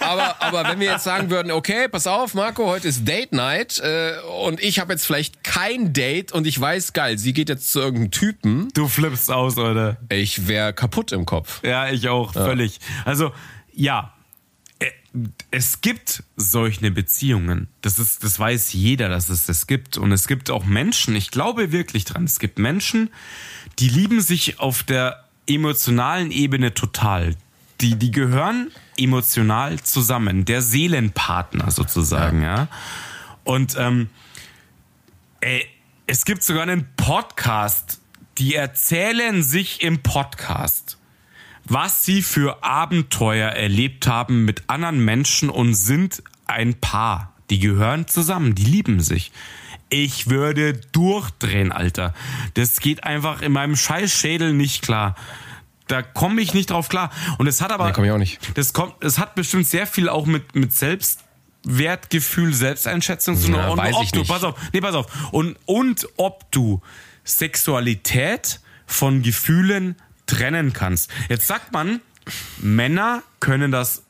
Aber, aber wenn wir jetzt sagen würden, okay, pass auf, Marco, heute ist Date Night äh, und ich habe jetzt vielleicht kein Date und ich weiß, geil, sie geht jetzt zu irgendeinem Typen, Du flippst aus, oder? ich wäre kaputt im Kopf. Ja, ich auch, völlig. Also, ja. äh, Es gibt solche Beziehungen. Das ist, das weiß jeder, dass es das gibt. Und es gibt auch Menschen, ich glaube wirklich dran, es gibt Menschen, die lieben sich auf der emotionalen Ebene total. Die, die gehören emotional zusammen. Der Seelenpartner sozusagen, ja. Und ähm, ey, es gibt sogar einen Podcast, die erzählen sich im Podcast, was sie für Abenteuer erlebt haben mit anderen Menschen und sind ein Paar. Die gehören zusammen, die lieben sich. Ich würde durchdrehen, Alter. Das geht einfach in meinem Scheißschädel nicht klar. Da komme ich nicht drauf klar. Und es hat aber. Nee, komm ich auch nicht. Das kommt, es hat bestimmt sehr viel auch mit, mit Selbstwertgefühl, Selbsteinschätzung zu tun. Ja, und weiß ob ich du, nicht. pass auf, nee, pass auf. Und, und ob du Sexualität von Gefühlen trennen kannst. Jetzt sagt man, Männer können das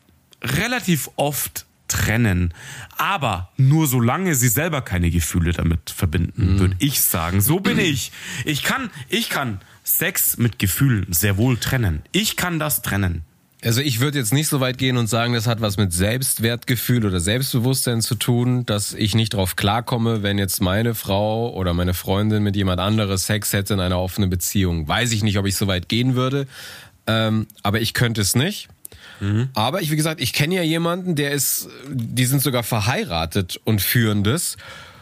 relativ oft trennen, aber nur solange sie selber keine Gefühle damit verbinden, würde ich sagen. So bin <clears throat> ich. Ich kann, ich kann Sex mit Gefühlen sehr wohl trennen. Ich kann das trennen. Also ich würde jetzt nicht so weit gehen und sagen, das hat was mit Selbstwertgefühl oder Selbstbewusstsein zu tun, dass ich nicht drauf klarkomme, wenn jetzt meine Frau oder meine Freundin mit jemand anderes Sex hätte in einer offenen Beziehung. Weiß ich nicht, ob ich so weit gehen würde, ähm, aber ich könnte es nicht. Aber ich, wie gesagt, ich kenne ja jemanden, der ist, die sind sogar verheiratet und führen das.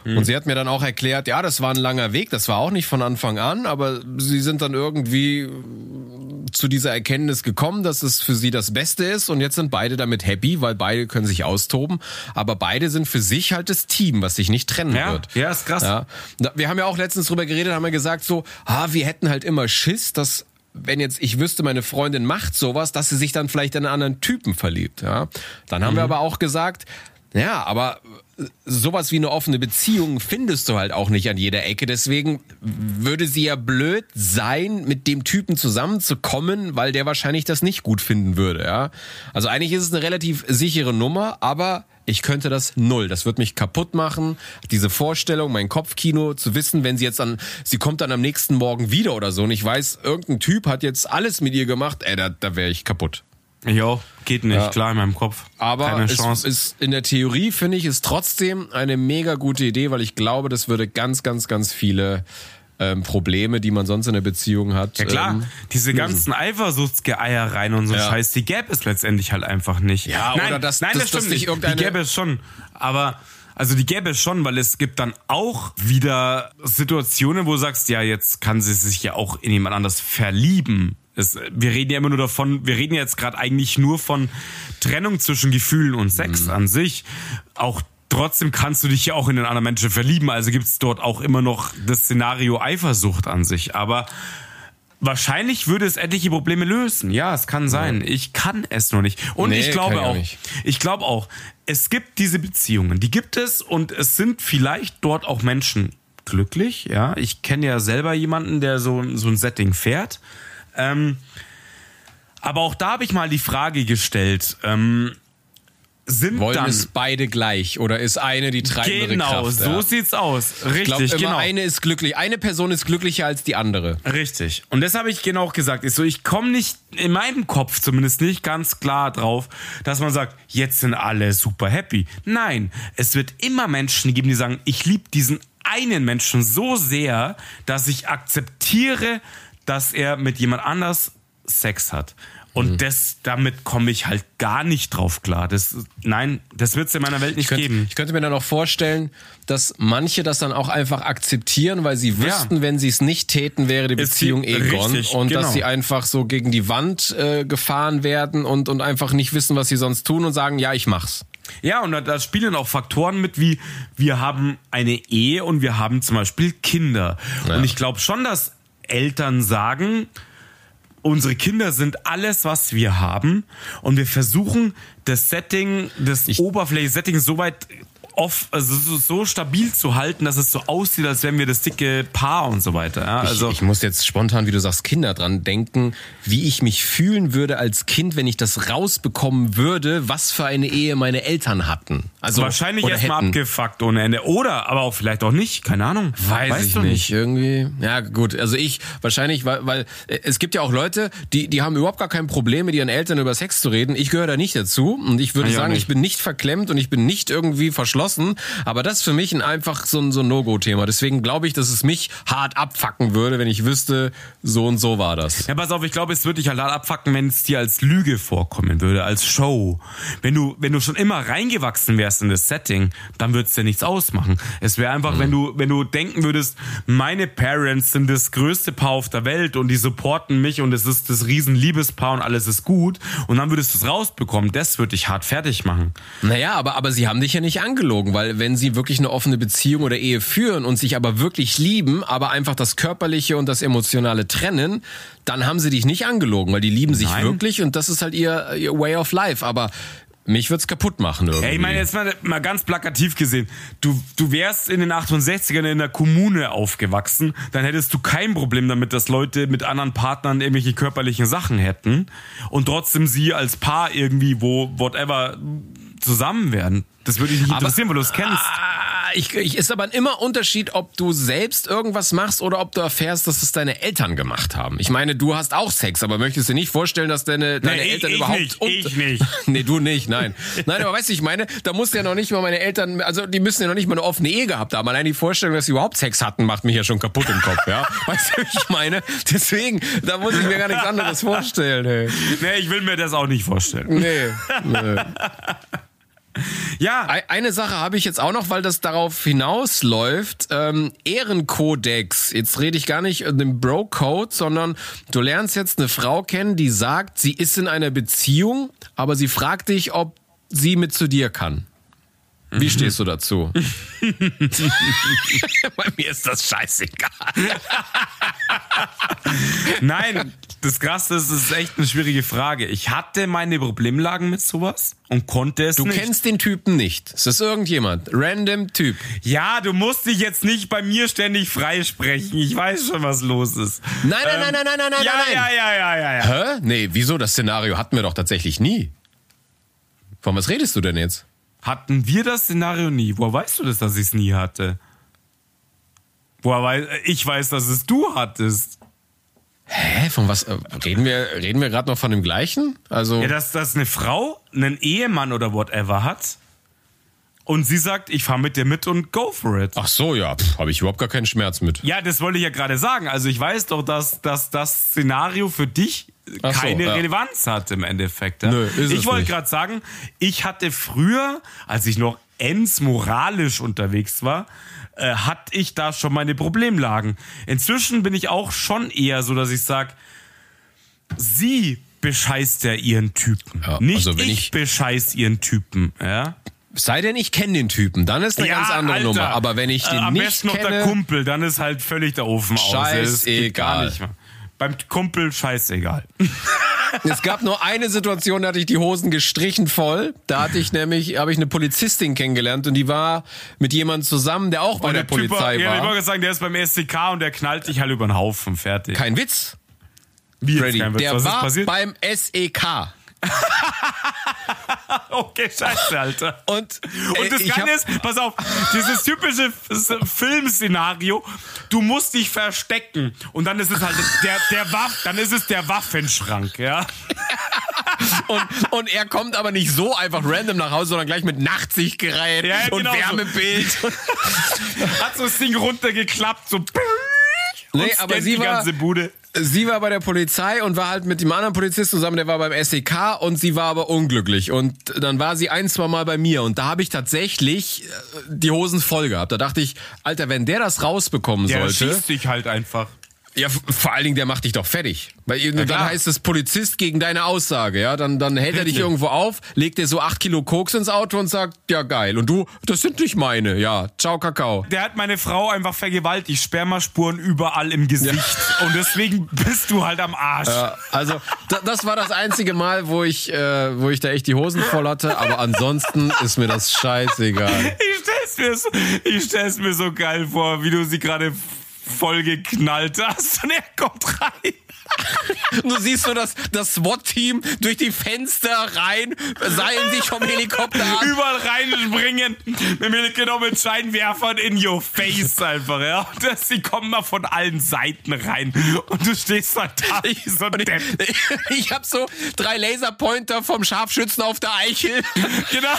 Und sie hat mir dann auch erklärt, ja, das war ein langer Weg, das war auch nicht von Anfang an, aber sie sind dann irgendwie zu dieser Erkenntnis gekommen, dass es für sie das Beste ist und jetzt sind beide damit happy, weil beide können sich austoben, aber beide sind für sich halt das Team, was sich nicht trennen Ja, wird. ja, ist krass. Ja. Wir haben ja auch letztens drüber geredet, haben wir gesagt so, ah, wir hätten halt immer Schiss, dass wenn jetzt ich wüsste, meine Freundin macht sowas, dass sie sich dann vielleicht in einen anderen Typen verliebt, ja. Dann haben wir aber auch gesagt, ja, aber sowas wie eine offene Beziehung findest du halt auch nicht an jeder Ecke. Deswegen würde sie ja blöd sein, mit dem Typen zusammenzukommen, weil der wahrscheinlich das nicht gut finden würde, ja. Also eigentlich ist es eine relativ sichere Nummer, aber ich könnte das null. Das wird mich kaputt machen. Diese Vorstellung, mein Kopfkino, zu wissen, wenn sie jetzt an, sie kommt dann am nächsten Morgen wieder oder so und ich weiß, irgendein Typ hat jetzt alles mit ihr gemacht, ey, da, da wäre ich kaputt. Jo, geht nicht, Ja. klar in meinem Kopf. Aber Keine es Chance. ist in der Theorie, finde ich, ist trotzdem eine mega gute Idee, weil ich glaube, das würde ganz, ganz, ganz viele ähm, Probleme, die man sonst in der Beziehung hat. Ja klar, Ähm, diese ganzen Eifersuchtsgeeiereien und so Ja. Scheiß, die gäbe es letztendlich halt einfach nicht. Ja, nein, oder dass- nein, das dass stimmt nicht nicht. irgendeine- Die gäbe es schon, aber also die gäbe es schon, weil es gibt dann auch wieder Situationen, wo du sagst, ja, jetzt kann sie sich ja auch in jemand anders verlieben. Es, wir reden ja immer nur davon, wir reden jetzt gerade eigentlich nur von Trennung zwischen Gefühlen und Sex an sich. Auch trotzdem kannst du dich ja auch in den anderen Menschen verlieben. Also gibt es dort auch immer noch das Szenario Eifersucht an sich. Aber wahrscheinlich würde es etliche Probleme lösen. Ja, es kann sein. Ich kann es nur nicht. Und Nee, ich glaube auch, nicht. ich glaube auch, es gibt diese Beziehungen, die gibt es und es sind vielleicht dort auch Menschen glücklich. Ja, ich kenne ja selber jemanden, der so, so ein Setting fährt. Ähm, aber auch da habe ich mal die Frage gestellt, ähm, sind wollen dann es beide gleich oder ist eine die treibende genau Kraft? so ja. sieht's aus Ich glaube, richtig immer genau eine ist glücklich. Eine Person ist glücklicher als die andere. Richtig. Und das habe ich genau gesagt. Ist so, ich komme nicht, in meinem Kopf zumindest nicht ganz klar drauf, dass man sagt, jetzt sind alle super happy. Nein, es wird immer Menschen geben, die sagen, ich liebe diesen einen Menschen so sehr, dass ich akzeptiere, dass er mit jemand anders Sex hat. Und das, damit komme ich halt gar nicht drauf klar. Das, nein, das wird es in meiner Welt nicht Ich könnte, geben. ich könnte mir dann auch vorstellen, dass manche das dann auch einfach akzeptieren, weil sie wüssten, wenn sie es nicht täten, wäre die Beziehung eh gone. Und genau. dass sie einfach so gegen die Wand äh, gefahren werden und, und einfach nicht wissen, was sie sonst tun und sagen, ja, ich mach's. Ja, und da, da spielen auch Faktoren mit, wie wir haben eine Ehe und wir haben zum Beispiel Kinder. Ja. Und ich glaube schon, dass Eltern sagen, unsere Kinder sind alles, was wir haben. Und wir versuchen, das Setting, das Oberfläche-Setting so weit off, also so, so stabil zu halten, dass es so aussieht, als wären wir das dicke Paar und so weiter. Ja, also, ich, ich muss jetzt spontan, wie du sagst, Kinder dran denken, wie ich mich fühlen würde als Kind, wenn ich das rausbekommen würde, was für eine Ehe meine Eltern hatten. Also wahrscheinlich erstmal abgefuckt ohne Ende. Oder, aber auch vielleicht auch nicht. Keine Ahnung. Weiß Weißt ich du nicht. Irgendwie. Ja, gut. Also ich wahrscheinlich, weil, weil äh, es gibt ja auch Leute, die, die haben überhaupt gar kein Problem, mit ihren Eltern über Sex zu reden. Ich gehöre da nicht dazu. Und ich würde auch sagen, nicht. ich bin nicht verklemmt und ich bin nicht irgendwie verschlossen. Aber das ist für mich ein, einfach so ein, so ein No-Go-Thema. Deswegen glaube ich, dass es mich hart abfacken würde, wenn ich wüsste, so und so war das. Ja, pass auf, ich glaube, es würde dich halt abfacken, wenn es dir als Lüge vorkommen würde, als Show. Wenn du, wenn du schon immer reingewachsen wärst in das Setting, dann würde es dir nichts ausmachen. Es wäre einfach, wenn du, wenn du denken würdest, meine Parents sind das größte Paar auf der Welt und die supporten mich und es ist das riesen Liebespaar und alles ist gut und dann würdest du es rausbekommen, das würde dich hart fertig machen. Naja, aber, aber sie haben dich ja nicht angelogen, weil wenn sie wirklich eine offene Beziehung oder Ehe führen und sich aber wirklich lieben, aber einfach das Körperliche und das Emotionale trennen, dann haben sie dich nicht angelogen, weil die lieben sich Nein. wirklich und das ist halt ihr, ihr Way of Life. Aber mich wird's kaputt machen irgendwie. Ey, ich meine, jetzt mal, mal ganz plakativ gesehen, du, du wärst in den 68ern in einer Kommune aufgewachsen, dann hättest du kein Problem damit, dass Leute mit anderen Partnern irgendwelche körperlichen Sachen hätten und trotzdem sie als Paar irgendwie, wo, whatever, zusammen werden. Das würde dich nicht interessieren, weil du es kennst. Ah, ich, ich ist aber immer Unterschied, ob du selbst irgendwas machst oder ob du erfährst, dass es deine Eltern gemacht haben. Ich meine, du hast auch Sex, aber möchtest dir nicht vorstellen, dass deine, deine ich- Eltern ich überhaupt nicht, ich nicht. <laughs> nee, du nicht, nein. Nein, aber weißt du, ich meine, da muss ja noch nicht mal meine Eltern, also die müssen ja noch nicht mal eine offene Ehe gehabt haben. Allein die Vorstellung, dass sie überhaupt Sex hatten, macht mich ja schon kaputt im Kopf, ja. <laughs> Weißt du, wie ich meine? Deswegen, da muss ich mir gar nichts anderes vorstellen, ey. Nee, ich will mir das auch nicht vorstellen. Nee. nee. <laughs> Ja, Ei- Eine Sache habe ich jetzt auch noch, weil das darauf hinausläuft. Ähm, Ehrenkodex. Jetzt rede ich gar nicht in dem Bro-Code, sondern du lernst jetzt eine Frau kennen, die sagt, sie ist in einer Beziehung, aber sie fragt dich, ob sie mit zu dir kann. Wie stehst du dazu? <laughs> Bei mir ist das scheißegal. <laughs> <laughs> Nein, das Krasse ist, es ist echt eine schwierige Frage. Ich hatte meine Problemlagen mit sowas und konnte es Du nicht. kennst den Typen nicht. Es ist irgendjemand. Random Typ. Ja, du musst dich jetzt nicht bei mir ständig freisprechen. Ich weiß schon, was los ist. Nein, nein, nein, nein, nein, nein, nein, ja, nein. Ja, ja, ja, ja, ja. Hä? Nee, wieso? Das Szenario hatten wir doch tatsächlich nie. Von was redest du denn jetzt? Hatten wir das Szenario nie? Woher weißt du das, dass ich es nie hatte? Woher weiß, ich weiß, dass es du hattest. Hä? Von was? äh, Reden wir, reden wir gerade noch von dem gleichen? Also. Ja, dass, dass eine Frau einen Ehemann oder whatever hat und sie sagt, ich fahr mit dir mit und go for it. Ach so, ja, habe ich überhaupt gar keinen Schmerz mit. Ja, das wollte ich ja gerade sagen. Also ich weiß doch, dass, dass das Szenario für dich Ach so, keine ja. Relevanz hat im Endeffekt. Ja? Nö, ist ich wollte gerade sagen, ich hatte früher, als ich noch ends moralisch unterwegs war, äh, hatte ich da schon meine Problemlagen. Inzwischen bin ich auch schon eher so, dass ich sage, sie bescheißt ja ihren Typen. Ja, Nicht also ich, ich- bescheiß ihren Typen. Ja? Sei denn, ich kenne den Typen, dann ist eine ganz andere Alter. Nummer. Aber wenn ich den äh, am nicht besten noch der kenne, Kumpel, dann ist halt völlig der Ofen aus. Geht gar Scheißegal. Beim Kumpel scheißegal. <laughs> es gab nur eine Situation, da hatte ich die Hosen gestrichen voll. Da hatte ich nämlich, habe ich eine Polizistin kennengelernt und die war mit jemandem zusammen, der auch bei der, Typ Polizei ja, ich war. wollte sagen, der ist beim SDK und der knallt dich halt über den Haufen. Fertig. Kein Witz, Wie Freddy. kein Witz? Der Was war beim SEK. <laughs> Okay, scheiße, Alter. Und, Und äh, das ich Geile hab- ist, pass auf, dieses typische Filmszenario, du musst dich verstecken und dann ist es halt der, der Waff, dann ist es der Waffenschrank, ja. <laughs> Und, und er kommt aber nicht so einfach random nach Hause, sondern gleich mit Nachtsichtgerät Ja, und genau so. Wärmebild. <laughs> Hat so das Ding runtergeklappt, so und Nee, aber sie die war- ganze Bude. Sie war bei der Polizei und war halt mit dem anderen Polizist zusammen, der war beim SEK und sie war aber unglücklich. Und dann war sie ein, zwei Mal bei mir und da habe ich tatsächlich äh, die Hosen voll gehabt. Da dachte ich, Alter, wenn der das rausbekommen Der sollte. schießt dich halt einfach. Ja, vor allen Dingen, der macht dich doch fertig. Weil dann klar. heißt es Polizist gegen deine Aussage, ja. Dann, dann hält er dich irgendwo auf, legt dir so acht Kilo Koks ins Auto und sagt, ja geil. Und du, das sind nicht meine, ja. Ciao, Kakao. Der hat meine Frau einfach vergewaltigt, Spermaspuren überall im Gesicht. Und deswegen bist du halt am Arsch. Ja, also da, das war das einzige Mal, wo ich, äh, wo ich da echt die Hosen voll hatte. Aber ansonsten ist mir das scheißegal. Ich stell's mir so, ich stell's mir so geil vor, wie du sie gerade voll geknallt hast und er kommt rein. <laughs> Du siehst so das, das SWAT-Team durch die Fenster rein, seilen sich vom Helikopter ab. Überall reinspringen, mit, genau mit Scheinwerfern in your face einfach, ja. Und das, sie kommen mal von allen Seiten rein und du stehst da da wie so ein Depp. <laughs> ich, ich habe so drei Laserpointer vom Scharfschützen auf der Eichel. Genau.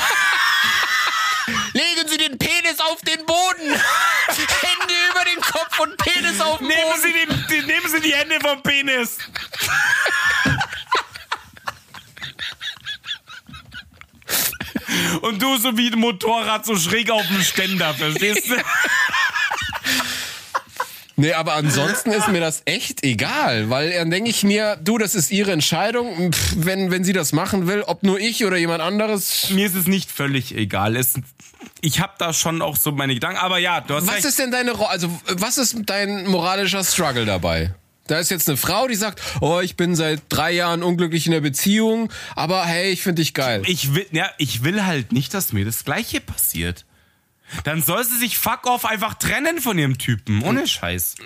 Legen Sie den Penis auf den Boden. Hände über den Kopf und Penis auf den Nehmen. Sie, den, die, nehmen Sie die Hände vom Penis. Und du so wie ein Motorrad so schräg auf dem Ständer, verstehst du? <laughs> Nee, aber ansonsten ist mir das echt egal, weil dann denke ich mir, du, das ist ihre Entscheidung. Pff, wenn, wenn sie das machen will, ob nur ich oder jemand anderes. Mir ist es nicht völlig egal. Es, ich habe da schon auch so meine Gedanken. Aber ja, du hast Was recht. ist denn deine Also, was ist dein moralischer Struggle dabei? Da ist jetzt eine Frau, die sagt, oh, ich bin seit drei Jahren unglücklich in der Beziehung, aber hey, ich finde dich geil. ich will, ja, ich will halt nicht, dass mir das Gleiche passiert. Dann soll sie sich fuck off einfach trennen von ihrem Typen. Ohne Scheiß.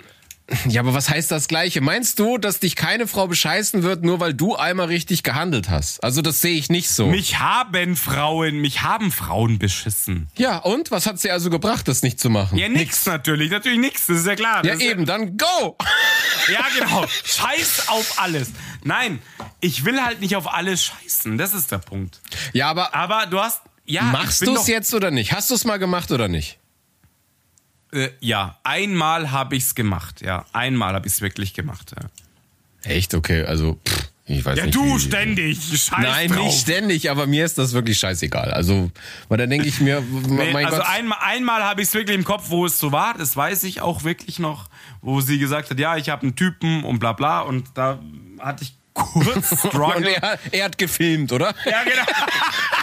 Ja, aber was heißt das Gleiche? Meinst du, dass dich keine Frau bescheißen wird, nur weil du einmal richtig gehandelt hast? Also, das sehe ich nicht so. Mich haben Frauen, mich haben Frauen beschissen. ja, und? Was hat sie also gebracht, das nicht zu machen? Ja, nix natürlich. Natürlich nix. Das ist ja klar. Ja, Das eben, dann go! <laughs> Ja, genau. Scheiß auf alles. Nein, ich will halt nicht auf alles scheißen. Das ist der Punkt. Ja, aber Aber du hast. Ja, machst ich du es jetzt oder nicht? Hast du es mal gemacht oder nicht? Äh, ja, einmal habe ich's gemacht. Ja, einmal habe ich's wirklich gemacht. Ja, Echt? Okay, also, pff, ich weiß ja nicht. du wie- ständig. Scheiß Nein, drauf. nicht ständig, aber mir ist das wirklich scheißegal. Also, weil dann denke ich mir, <laughs> Nee, mein also Gott. einmal, einmal habe ich es wirklich im Kopf, wo es so war, das weiß ich auch wirklich noch, wo sie gesagt hat, ja, ich habe einen Typen und bla bla und da hatte ich kurz Und <laughs> Struggle. er, er hat gefilmt, oder? Ja, genau. <laughs>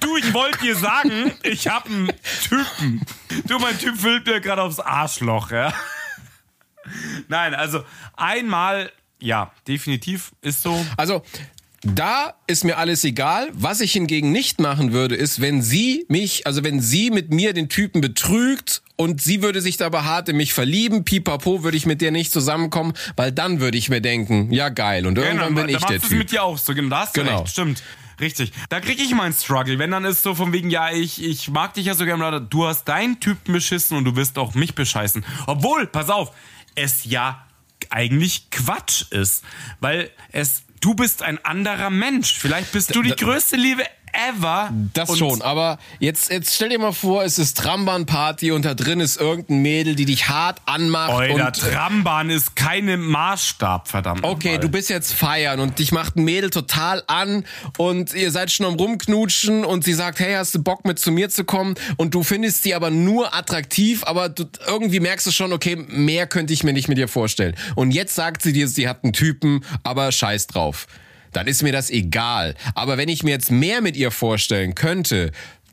Du, ich wollte dir sagen, ich habe einen Typen. Du, mein Typ füllt mir gerade aufs Arschloch, ja. Nein, also einmal, ja, definitiv ist so. Also, da ist mir alles egal. Was ich hingegen nicht machen würde, ist, wenn sie mich, also wenn sie mit mir den Typen betrügt und sie würde sich dabei hart in mich verlieben, pipapo, würde ich mit der nicht zusammenkommen, weil dann würde ich mir denken, ja geil, und irgendwann bin da ich der Typ. mit dir auch so, genau, da hast du Genau. recht, stimmt. Richtig. Da krieg ich meinen Struggle. Wenn dann ist so von wegen, ja, ich, ich mag dich ja so gerne, du hast deinen Typen beschissen und du wirst auch mich bescheißen. Obwohl, pass auf, es ja eigentlich Quatsch ist. Weil es, du bist ein anderer Mensch. Vielleicht bist du die größte Liebe ever. Das Und schon, aber jetzt, jetzt stell dir mal vor, es ist Trambahn-Party und da drin ist irgendein Mädel, die dich hart anmacht Euer und äh, Trambahn ist keine Maßstab, verdammt. Okay, nochmal. du bist jetzt feiern und dich macht ein Mädel total an und ihr seid schon am rumknutschen und sie sagt, hey, hast du Bock mit zu mir zu kommen? Und du findest sie aber nur attraktiv, aber du, irgendwie merkst du schon, okay, mehr könnte ich mir nicht mit ihr vorstellen. Und jetzt sagt sie dir, sie hat einen Typen, aber scheiß drauf. Dann ist mir das egal. Aber wenn ich mir jetzt mehr mit ihr vorstellen könnte,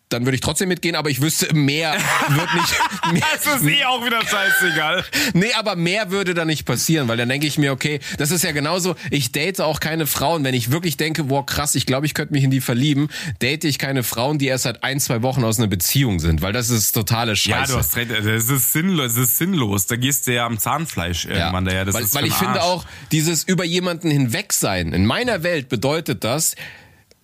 dann würde ich trotzdem mitgehen, aber ich wüsste, mehr wird nicht. <laughs> Mehr, Das ist eh auch wieder scheißegal. Nee, aber mehr würde da nicht passieren, weil dann denke ich mir, okay, das ist ja genauso, ich date auch keine Frauen, wenn ich wirklich denke, boah, krass, ich glaube, ich könnte mich in die verlieben, date ich keine Frauen, die erst seit ein, zwei Wochen aus einer Beziehung sind, weil das ist totale Ja, Scheiße. du hast recht. Das ist sinnlos. Das ist sinnlos. Da gehst du ja am Zahnfleisch irgendwann daher. Das weil ist weil ich den finde Arsch. auch, dieses über jemanden hinweg sein, in meiner Welt bedeutet das,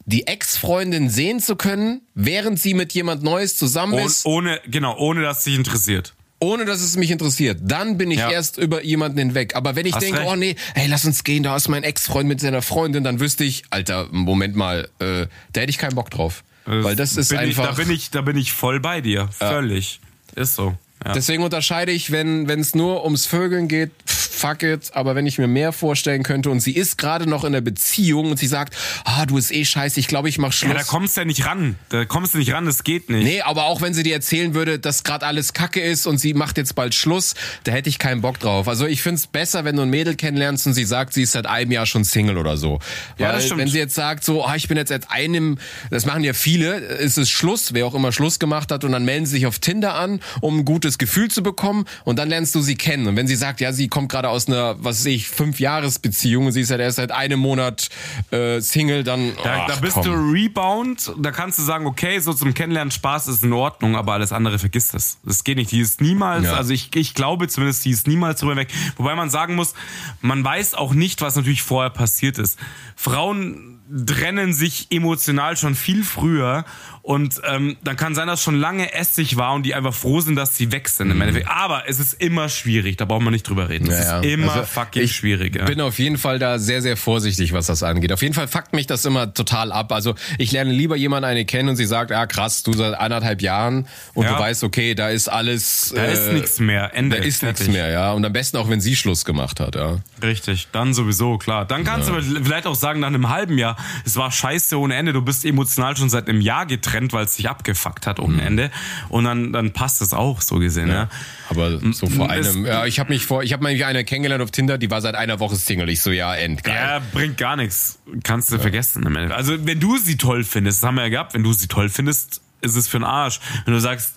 die Ex-Freundin sehen zu können, während sie mit jemand Neues zusammen Oh, ist, ohne, genau, ohne dass dich interessiert. ohne dass es mich interessiert. Dann bin ich Ja. erst über jemanden hinweg. Aber wenn ich Hast denke, recht. oh nee, hey, lass uns gehen, da ist mein Ex-Freund mit seiner Freundin, dann wüsste ich, Alter, Moment mal, äh, da hätte ich keinen Bock drauf. Weil das ist bin einfach. Ich, da, bin ich, da bin ich voll bei dir. Völlig. Ist so. Ja. Deswegen unterscheide ich, wenn wenn es nur ums Vögeln geht, pff, fuck it, aber wenn ich mir mehr vorstellen könnte und sie ist gerade noch in der Beziehung und sie sagt, ah, du ist eh scheiße, ich glaube, ich mach Schluss. Ja, da kommst du ja nicht ran. Da kommst du nicht ran, das geht nicht. Nee, aber auch wenn sie dir erzählen würde, dass gerade alles kacke ist und sie macht jetzt bald Schluss, da hätte ich keinen Bock drauf. Also ich find's besser, wenn du ein Mädel kennenlernst und sie sagt, sie ist seit einem Jahr schon Single oder so. Ja, Weil das stimmt. wenn sie jetzt sagt, so, ah, ich bin jetzt seit einem, das machen ja viele, ist es Schluss, wer auch immer Schluss gemacht hat und dann melden sie sich auf Tinder an, um ein gutes Gefühl zu bekommen und dann lernst du sie kennen. Und wenn sie sagt, ja, sie kommt gerade aus einer, was weiß ich, fünf Jahres Beziehung und sie ist halt erst seit einem Monat äh, Single, dann Da, ach, da bist komm. du Rebound, da kannst du sagen, okay, so zum Kennenlernen Spaß ist in Ordnung, aber alles andere vergiss das. Das geht nicht. Die ist niemals, Ja. also ich, ich glaube zumindest, die ist niemals drüber weg. Wobei man sagen muss, man weiß auch nicht, was natürlich vorher passiert ist. Frauen trennen sich emotional schon viel früher und ähm, dann kann sein, dass schon lange Essig war und die einfach froh sind, dass sie weg sind im Endeffekt. Aber es ist immer schwierig, da braucht man nicht drüber reden. Es Mhm. Ja, ja. ist immer Also, fucking ich schwierig. Ja. bin auf jeden Fall da sehr, sehr vorsichtig, was das angeht. Auf jeden Fall fuckt mich das immer total ab. Also ich lerne lieber jemanden eine kennen und sie sagt, ah krass, du seit anderthalb Jahren und du weißt, okay, da ist alles... da ist nichts mehr. Ende. Da ist nichts mehr, ja. Und am besten auch, wenn sie Schluss gemacht hat, ja. Richtig, dann sowieso, klar. Dann kannst du vielleicht auch sagen, nach einem halben Jahr, es war scheiße ohne Ende, du bist emotional schon seit einem Jahr getrennt, weil es dich abgefuckt hat Mhm. ohne Ende. Und dann, dann passt es auch, so gesehen, ja. Aber so vor es- einem, ja, ich habe mich vor, ich habe mal eine kennengelernt auf Tinder, die war seit einer Woche Single. Ich so, ja, endgeil. Ja, bringt gar nichts. Kannst du vergessen. im Endeffekt. Also, wenn du sie toll findest, das haben wir ja gehabt, wenn du sie toll findest, ist es für den Arsch. Wenn du sagst,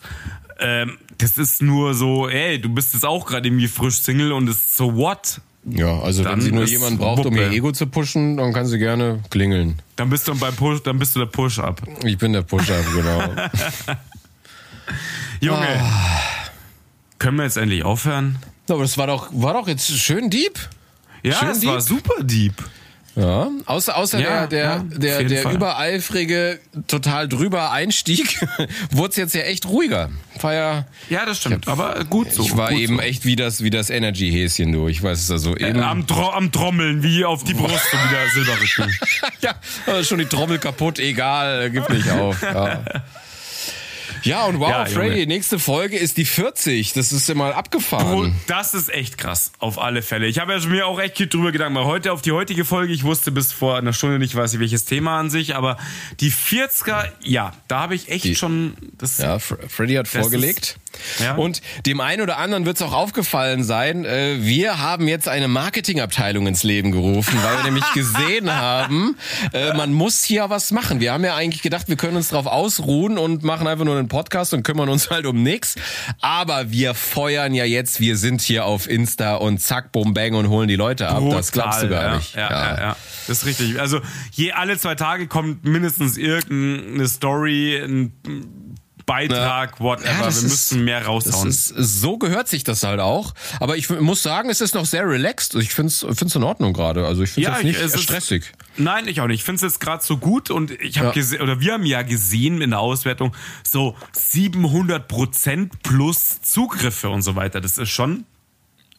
ähm, das ist nur so, ey, du bist jetzt auch gerade irgendwie frisch Single und es ist so what? Ja, also Dann wenn sie nur jemanden braucht, um Wuppe. ihr Ego zu pushen, dann kann sie gerne klingeln. Dann bist du beim Push, dann bist du der Push-Up. Ich bin der Pusher, genau. <laughs> Junge. Ah. Können wir jetzt endlich aufhören? Aber das war doch, war doch jetzt schön deep. Ja, Schön war deep. super deep. Ja, außer, außer Ja, der, ja, der, auf der, der Fall. übereifrige, total drüber Einstieg, <laughs> wurde es jetzt ja echt ruhiger. War ja, Ja, das stimmt. Aber gut so. ich war eben so. echt wie das, wie das Energy-Häschen, du. Ich weiß es also eben. Äh, am, Tro am Trommeln, wie auf die Brust und wieder Silberrücken. <laughs> ja, schon die Trommel kaputt, egal, gib nicht auf. Ja. <laughs> Ja, und wow, Ja, Freddy, nächste Folge ist die 40. Das ist ja mal abgefahren. Und das ist echt krass, auf alle Fälle. Ich habe ja schon mir auch echt viel drüber Gedanken gemacht. Heute auf die heutige Folge, ich wusste bis vor einer Stunde nicht, weiß ich welches Thema an sich, aber die 40er, ja, da habe ich echt Die- schon das Ja, Fr Freddy hat vorgelegt. ja. Und dem einen oder anderen wird es auch aufgefallen sein, äh, wir haben jetzt eine Marketingabteilung ins Leben gerufen, weil wir nämlich gesehen <laughs> haben, äh, man muss hier was machen. Wir haben ja eigentlich gedacht, wir können uns drauf ausruhen und machen einfach nur einen Podcast und kümmern uns halt um nix. Aber wir feuern ja jetzt, wir sind hier auf Insta und zack, bum, bang und holen die Leute ab. das glaubst du gar ja, nicht. Ja, ja. ja, das ist richtig. Also je alle zwei Tage kommt mindestens irgendeine Story, ein Beitrag, whatever. Ja, wir müssen mehr raushauen. ist, so gehört sich das halt auch. Aber ich muss sagen, es ist noch sehr relaxed. Ich finde es in Ordnung gerade. Also ich finde es Ja, nicht es ist- stressig. Nein, ich auch nicht. Ich finde es jetzt gerade so gut und ich habe Ja. gesehen, oder wir haben ja gesehen in der Auswertung, so 700 Prozent plus Zugriffe und so weiter. Das ist schon,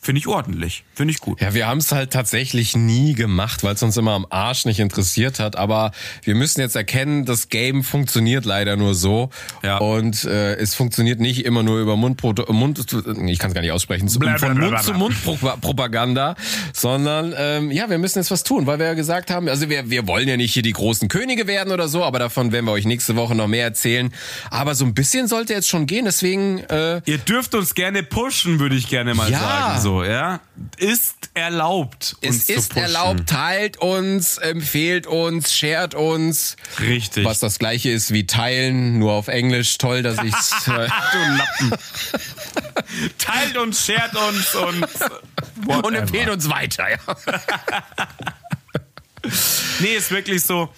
finde ich ordentlich. Finde ich gut. Ja, wir haben es halt tatsächlich nie gemacht, weil es uns immer am Arsch nicht interessiert hat. Aber wir müssen jetzt erkennen, das Game funktioniert leider nur so. Ja. Und äh, es funktioniert nicht immer nur über Mundpro Mund, ich kann es gar nicht aussprechen, Bla, bla, von Mund zu. Mund Propaganda, sondern ähm, ja, wir müssen jetzt was tun, weil wir ja gesagt haben, also wir, wir wollen ja nicht hier die großen Könige werden oder so, aber davon werden wir euch nächste Woche noch mehr erzählen. Aber so ein bisschen sollte jetzt schon gehen, deswegen äh, Ihr dürft uns gerne pushen, würde ich gerne mal Ja. sagen. So, ja. Ist erlaubt. es uns zu ist pushen. erlaubt, teilt uns, empfehlt uns, shared uns. Richtig. Was das gleiche ist wie teilen, nur auf Englisch. Toll, dass ich's. <laughs> Äh, du Lappen. <laughs> Teilt uns, shared uns und und whatever. empfehlt uns weiter. Ja. <laughs> Nee, ist wirklich so.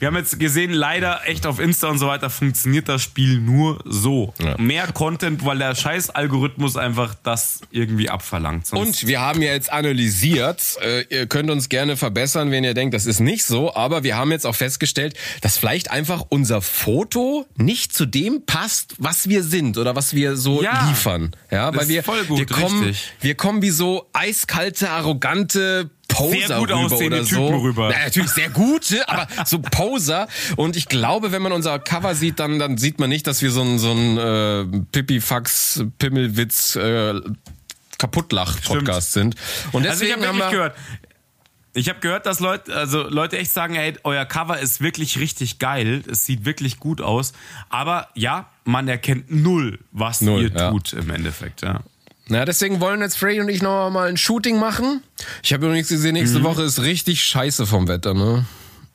Wir haben jetzt gesehen, leider echt auf Insta und so weiter funktioniert das Spiel nur so. Ja. Mehr Content, weil der scheiß Algorithmus einfach das irgendwie abverlangt. Sonst Und wir haben ja jetzt analysiert, äh, ihr könnt uns gerne verbessern, wenn ihr denkt, das ist nicht so, aber wir haben jetzt auch festgestellt, dass vielleicht einfach unser Foto nicht zu dem passt, was wir sind oder was wir so Ja, liefern. Ja, weil ist wir, voll gut, wir kommen, richtig. wir kommen wie so eiskalte, arrogante Poser Sehr gut rüber oder so. Typen rüber. Ja, natürlich sehr gute, aber <laughs> so Poser. Und ich glaube, wenn man unser Cover sieht, dann, dann sieht man nicht, dass wir so ein, so ein äh, Pipifax, Pimmelwitz, äh, Kaputtlacht-Podcasts sind. Und Also ich deswegen habe haben wirklich wir. gehört. Ich habe gehört, dass Leute, also Leute echt sagen, ey, euer Cover ist wirklich richtig geil. Es sieht wirklich gut aus. Aber ja, man erkennt null, was Null, ihr ja. tut im Endeffekt, ja. Na, deswegen wollen jetzt Freddy und ich noch mal ein Shooting machen. Ich habe übrigens gesehen, nächste Mhm. Woche ist richtig scheiße vom Wetter, ne?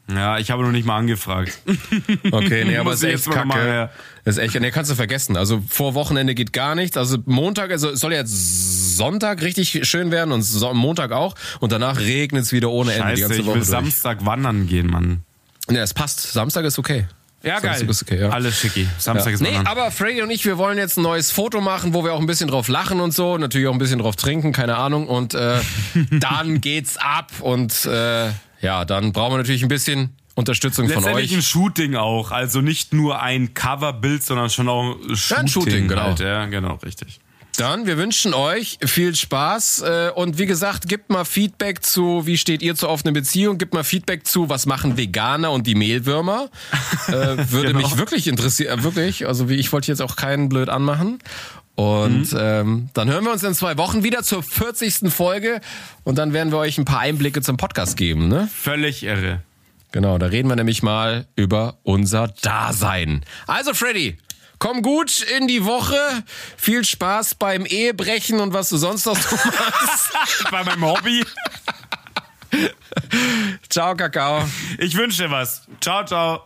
Ja, ich habe noch nicht mal angefragt. <laughs> Okay, nee, <laughs> aber Muss ist ich echt mal kacke. machen, ja. Ist echt, nee, kannst du vergessen. Also vor Wochenende geht gar nichts. Also Montag, also es soll jetzt Sonntag richtig schön werden und Montag auch. Und danach regnet es wieder ohne Ende die Scheiße, ganze ich Woche will durch. Samstag wandern gehen, Mann. Nee, es passt. Samstag ist okay. Ja, Samstag geil. ist okay, ja. Alles schicki. Samstag ist Nee, aber Freddy und ich, wir wollen jetzt ein neues Foto machen, wo wir auch ein bisschen drauf lachen und so. Natürlich auch ein bisschen drauf trinken, keine Ahnung. Und äh, <laughs> dann geht's ab. Und äh, ja, dann brauchen wir natürlich ein bisschen Unterstützung von Letztendlich euch. ein Shooting auch. Also nicht nur ein Coverbild, sondern schon auch ein Shooting. ein Shooting, genau. Halt. Ja, genau, richtig. Dann, wir wünschen euch viel Spaß äh, und wie gesagt, gebt mal Feedback zu, wie steht ihr zur offenen Beziehung, gebt mal Feedback zu, was machen Veganer und die Mehlwürmer. <laughs> Äh, würde Genau. mich wirklich interessieren, äh, wirklich, also wie ich wollte jetzt auch keinen blöd anmachen. Und Mhm. ähm, dann hören wir uns in zwei Wochen wieder zur 40. Folge und dann werden wir euch ein paar Einblicke zum Podcast geben, ne? Völlig irre. Genau, da reden wir nämlich mal über unser Dasein. Also Freddy, komm gut in die Woche. Viel Spaß beim Ehebrechen und was du sonst noch so <laughs> machst. Bei meinem Hobby. Ciao, Kakao. Ich wünsche dir was. Ciao, ciao.